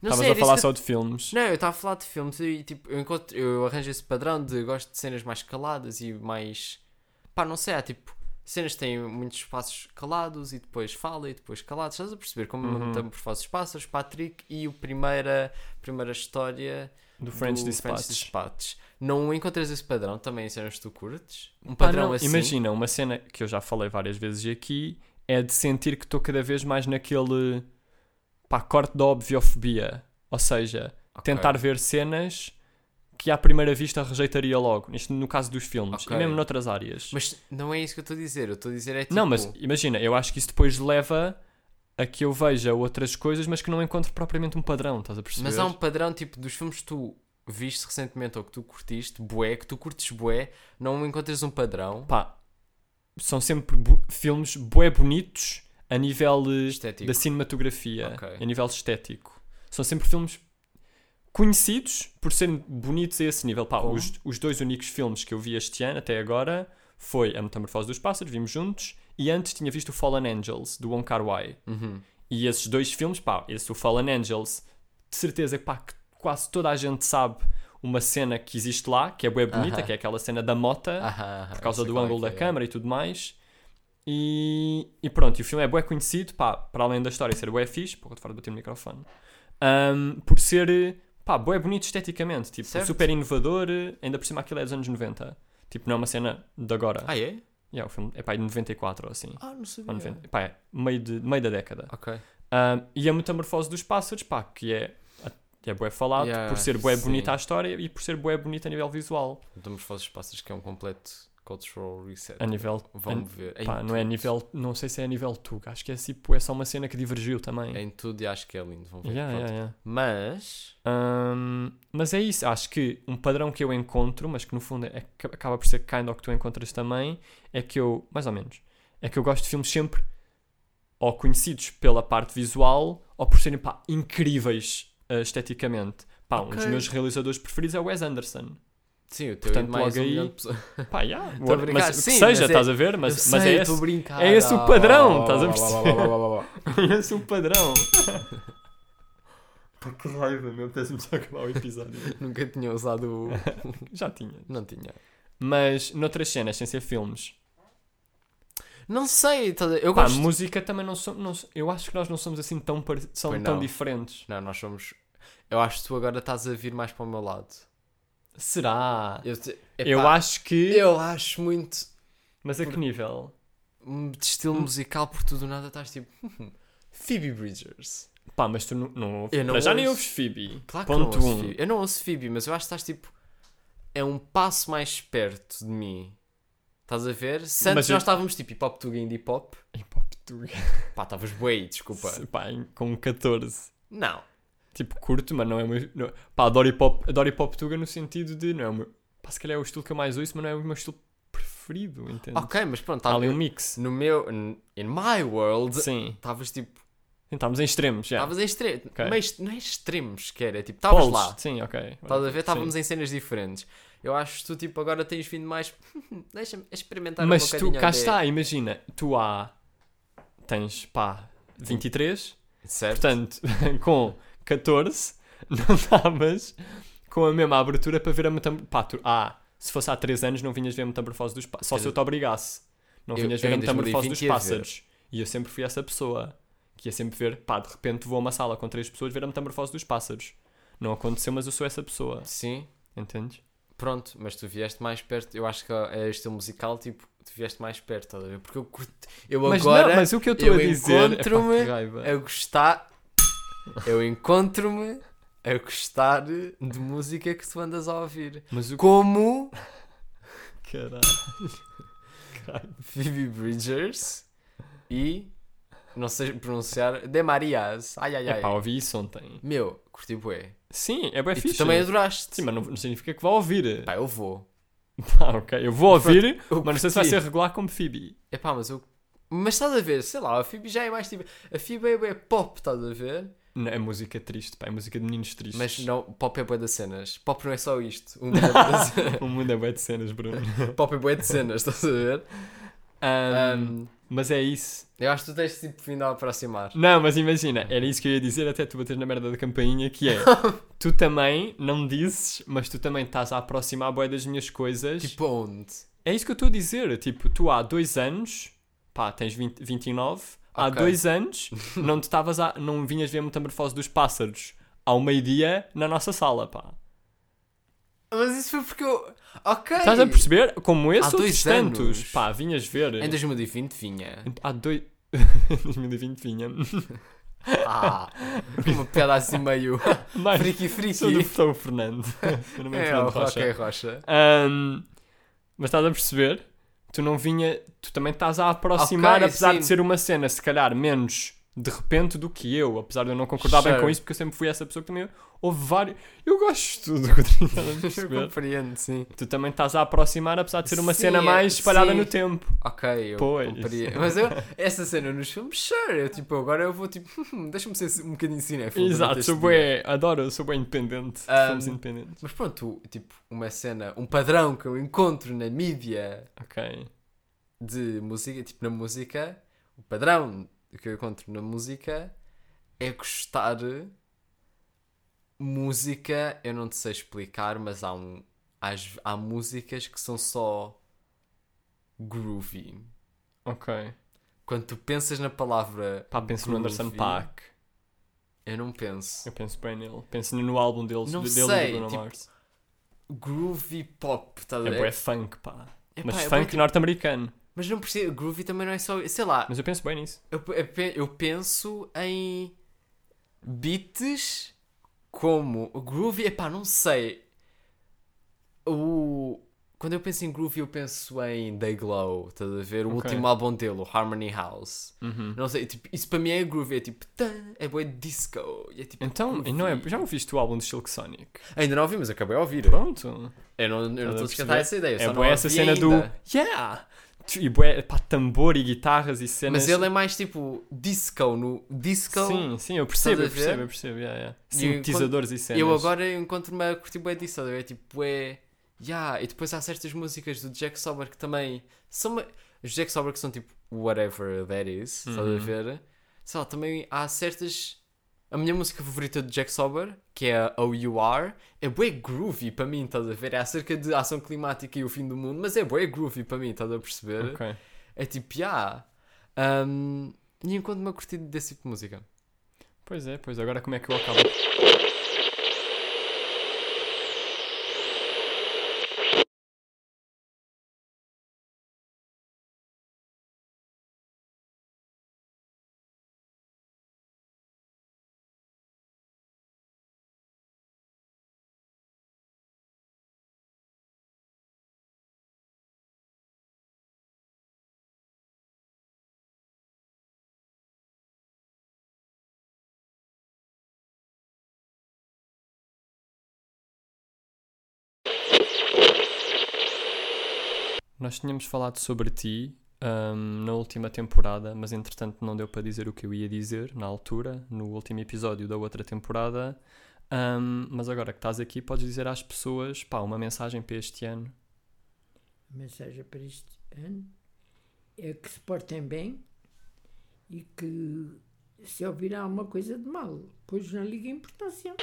Não Estavas sei, a falar só de filmes. Não, eu estava a falar de filmes e tipo, eu, encontro, eu arranjo esse padrão de gosto de cenas mais caladas e mais. Pá, não sei, há tipo cenas têm muitos espaços calados e depois fala e depois calados. Estás a perceber como Uhum. estamos por fazes pássaros, Patrick e o primeira, primeira história Do French do Dispatch. Dispatch. Não encontras esse padrão também em cenas que tu curtes? Um padrão não, assim? Imagina, uma cena que eu já falei várias vezes aqui é de sentir que estou cada vez mais naquele pá, corte da obviofobia. Ou seja, Ok. tentar ver cenas que à primeira vista rejeitaria logo. Isto no caso dos filmes. Ok. E mesmo noutras áreas. Mas não é isso que eu estou a dizer. Eu estou a dizer é tipo. Não, mas imagina, eu acho que isso depois leva a que eu veja outras coisas, mas que não encontro propriamente um padrão, estás a perceber? Mas há um padrão tipo dos filmes que tu viste recentemente ou que tu curtiste, bué, que tu curtes bué, não encontras um padrão Pá, são sempre filmes bué bonitos a nível estético. da cinematografia, Ok. a nível estético. São sempre filmes conhecidos por serem bonitos a esse nível. Pá, os, os dois únicos filmes que eu vi este ano até agora foi A Metamorfose dos Pássaros, vimos juntos, e antes tinha visto o Fallen Angels, do Wong Kar Wai. Uhum. E esses dois filmes, pá, esse o Fallen Angels, de certeza pá, que quase toda a gente sabe uma cena que existe lá, que é bué bonita, Aham. que é aquela cena da mota, Aham, aham, por causa eu sei do é ângulo que da é. câmara e tudo mais. E, e pronto, e o filme é bué conhecido, pá, para além da história ser bué fixe, pô, de fora de bater no microfone, ahm, por ser, pá, bué bonito esteticamente, tipo, Certo. super inovador, ainda por cima aquilo é dos anos 90. Tipo, não é uma cena de agora. Ah, é? Yeah, o filme é pá, de 94 ou assim. Ah, não sabia. Ou 90, pá, é meio, de, meio da década. Ok. Um, e a metamorfose dos pássaros, pá, que é, que é bué falado Yeah, por ser bué sim. bonita a história e por ser bué bonita a nível visual. Estamos fazer espaços que é um completo cultural reset. A nível. Vamos ver. pá, não é a nível. Não sei se é a nível Tuga. Acho que é tipo, é só uma cena que divergiu também. Em tudo e acho que é lindo. Vamos ver. Yeah, yeah, yeah. Mas. Um, mas é isso, acho que um padrão que eu encontro, mas que no fundo é, acaba por ser kind of que tu encontras também, é que eu, mais ou menos, é que eu gosto de filmes sempre ou conhecidos pela parte visual ou por serem pá, incríveis eh, esteticamente. Pá, um dos meus realizadores preferidos é o Wes Anderson. Sim, o teu Portanto, mais logo aí-. Pá, yeah, brincar. mas que Sim, seja, mas é- estás a ver? Mas, Eu mas sei, é, esse, brincar. é esse o padrão, estás a blá. é esse o padrão. Pá, que raiva, meu, apetece-me só acabar o episódio. Nunca tinha usado o. Já tinha. Não tinha. Mas noutras cenas, sem ser filmes, Não sei. tá- Eu Pá, gosto. música também não somos. Eu acho que nós não somos assim tão, são tão diferentes. Não, nós somos. Eu acho que tu agora estás a vir mais para o meu lado. Será? Eu, te- Eu acho que. Eu acho muito. Mas a que nível? hum, De estilo musical, por tudo nada estás tipo. Phoebe Bridgers. Pá, mas tu não. não, Eu não para já nem ouço. ouves Phoebe. Claro que Ponto não ouço um. Phoebe. Eu não ouço Phoebe, mas eu acho que estás tipo. É um passo mais perto de mim. Estás a ver? Se antes Mas eu- nós estávamos tipo hip hop tuga indie pop. Hip hop tu. Pá, estavas bué, desculpa. Pá, em- com 14. Não. Tipo, curto, mas não é o meu. Não, pá, adoro hip hop, adoro hip hop tuga no sentido de. Não é o meu. Pá, se calhar é o estilo que eu mais ouço, mas não é o meu estilo preferido, entende? Ok, mas pronto, Há ali um mix. no meu. In my world. Sim. Estavas tipo. Estamos em extremos, já. Estavas em extremos. Ok. Mas não é extremos que era. É tipo, estavas lá. Sim, ok. Estás a ver? Estávamos em cenas diferentes. Eu acho que tu, tipo, agora tens vindo mais. Deixa-me experimentar Mas um tu, bocadinho cá até- está, imagina, tu há. Tens, pá, 23. Certo? Portanto, com 14, não estavas com a mesma abertura para ver a metamorfose. Pá, ah, se fosse há 3 anos não vinhas ver a metamorfose dos pássaros. Só se eu te obrigasse. Não Eu- vinhas ver a metamorfose dos 2020 ia ver. pássaros. E eu sempre fui essa pessoa que ia sempre ver, pá, de repente vou a uma sala com 3 pessoas ver a metamorfose dos pássaros. Não aconteceu, mas eu sou essa pessoa. Sim. Entendes? Pronto, mas tu vieste mais perto. Eu acho que é estilo musical, tipo, tu vieste mais perto, estás a ver? Porque eu. Eu Mas, agora. não, mas o que eu estou a dizer. encontro-me que raiva. a gostar. Eu encontro-me a gostar de música que tu andas a ouvir. Mas o Como Caralho. Caralho. Phoebe Bridgers e. Não sei pronunciar. De Marias. Ai ai ai. Epá, ouvi isso ontem. Meu, curti bué. Sim, é bem E fixe. tu também adoraste. Sim, mas não, não significa que vá ouvir. Pá, eu vou. Pá, ok. Eu vou ouvir, Eu mas não sei se vai ser regular como Phoebe. Epá, mas eu. Mas estás a ver, sei lá, a Phoebe já é mais tipo. A Phoebe é, é pop, estás a ver? Não, é música triste, pá, é música de meninos tristes. Mas não, pop é bué das cenas. Pop não é só isto. O mundo é bué das cenas. o mundo é bué de cenas, Bruno. Pop é bué de cenas, estás a ver? Ahm, Um, mas é isso. eu acho que tu tens tipo vindo a aproximar. Não, mas imagina, era isso que eu ia dizer até tu bateres na merda da campainha, que é, tu também, não dizes, mas tu também estás a aproximar a bué das minhas coisas. Tipo onde? É isso que eu estou a dizer, tipo, tu há dois anos, pá, tens 20, 29, há Ok. dois anos não te estavas a, não vinhas ver a metamorfose dos pássaros ao meio-dia na nossa sala, pá. Mas isso foi porque eu. Ok. Estás a perceber? Como esse Há outros tantos, anos. pá, vinhas ver. Em 2020 vinha. Há dois... 2020 vinha. Ah, uma piada assim meio. Friki friki. Sou do Fernando. Meu nome é, É, Fernando o Rocha. Ok, Rocha. Ahm, mas estás a perceber? Tu não vinha. Tu também estás a aproximar, Ok, apesar sim. de ser uma cena, se calhar, menos de repente do que eu. Apesar de eu não concordar bem com isso, porque eu sempre fui essa pessoa que também. Houve vários. Eu gosto de tudo, Rodrigo. Eu compreendo, sim. tu também estás a aproximar, apesar de ser uma Sim, cena é- mais espalhada sim. no tempo. Ok, eu Pois. compreendo. Mas eu, essa cena nos filmes, sure. Eu, tipo, agora eu vou tipo, deixa-me ser um bocadinho cinéfilo. Exato, sou bué, adoro, sou bem independente. Ahm, Somos independentes. Mas pronto, tipo, uma cena, um padrão que eu encontro na mídia Ok. de música, tipo, na música, o padrão que eu encontro na música é gostar música, eu não te sei explicar, mas há um há, há músicas que são só groovy. Ok. Quando tu pensas na palavra Pá, penso no Anderson groovy, Paak. Eu não penso. Eu penso bem nele. Penso no álbum deles, Não dele sei, do Bruno tipo, Mars. Groovy pop, a É bué funk, pá. Epá, Mas é bué funk tipo- norte-americano. Mas não precisa, groovy também não é só, sei lá, Mas eu penso bem nisso. Eu, eu pe- eu penso em beats como groovy, epá, não sei. O quando eu penso em groovy eu penso em Day Glow, estás a ver? O Ok. último álbum dele, o Harmony House. Uhum. Não sei, tipo, isso para mim é groovy, é tipo, é bué disco, é tipo Então, e não é, já ouviste o álbum de Silk Sonic? Ainda não ouvi, mas acabei a ouvir. Pronto. Eu não, eu não estou a descartar essa ideia, É boa essa cena ainda. do Yeah! E bué, pá, tambor e guitarras e cenas. Mas ele é mais tipo disco no disco. Sim, sim, eu percebo, eu percebo, eu percebo. Yeah, yeah. E Sintetizadores e cenas. Eu agora encontro-me a curtir bem disso, é tipo, é. Yeah. E depois há certas músicas do Jack Sober que também são. Os Jack Sober que são tipo, whatever that is, estás a Uhum. ver? Sei lá, também há certas. A minha música favorita do Jack Sober, que é a O.U.R., é bué groovy para mim, estás a ver? É acerca de ação climática e o fim do mundo, mas é bué groovy para mim, estás a perceber? Ok. É tipo, yeah. Um, e enquanto-me a curtir desse tipo de música. Pois é, pois agora como é que eu acabo? Nós tínhamos falado sobre ti ahm, na última temporada, mas entretanto não deu para dizer o que eu ia dizer na altura, no último episódio da outra temporada. Ahm, mas agora que estás aqui, podes dizer às pessoas pá, uma mensagem para este ano. A mensagem para este ano é que se portem bem e que se ouvir alguma coisa de mal, pois não liga importância.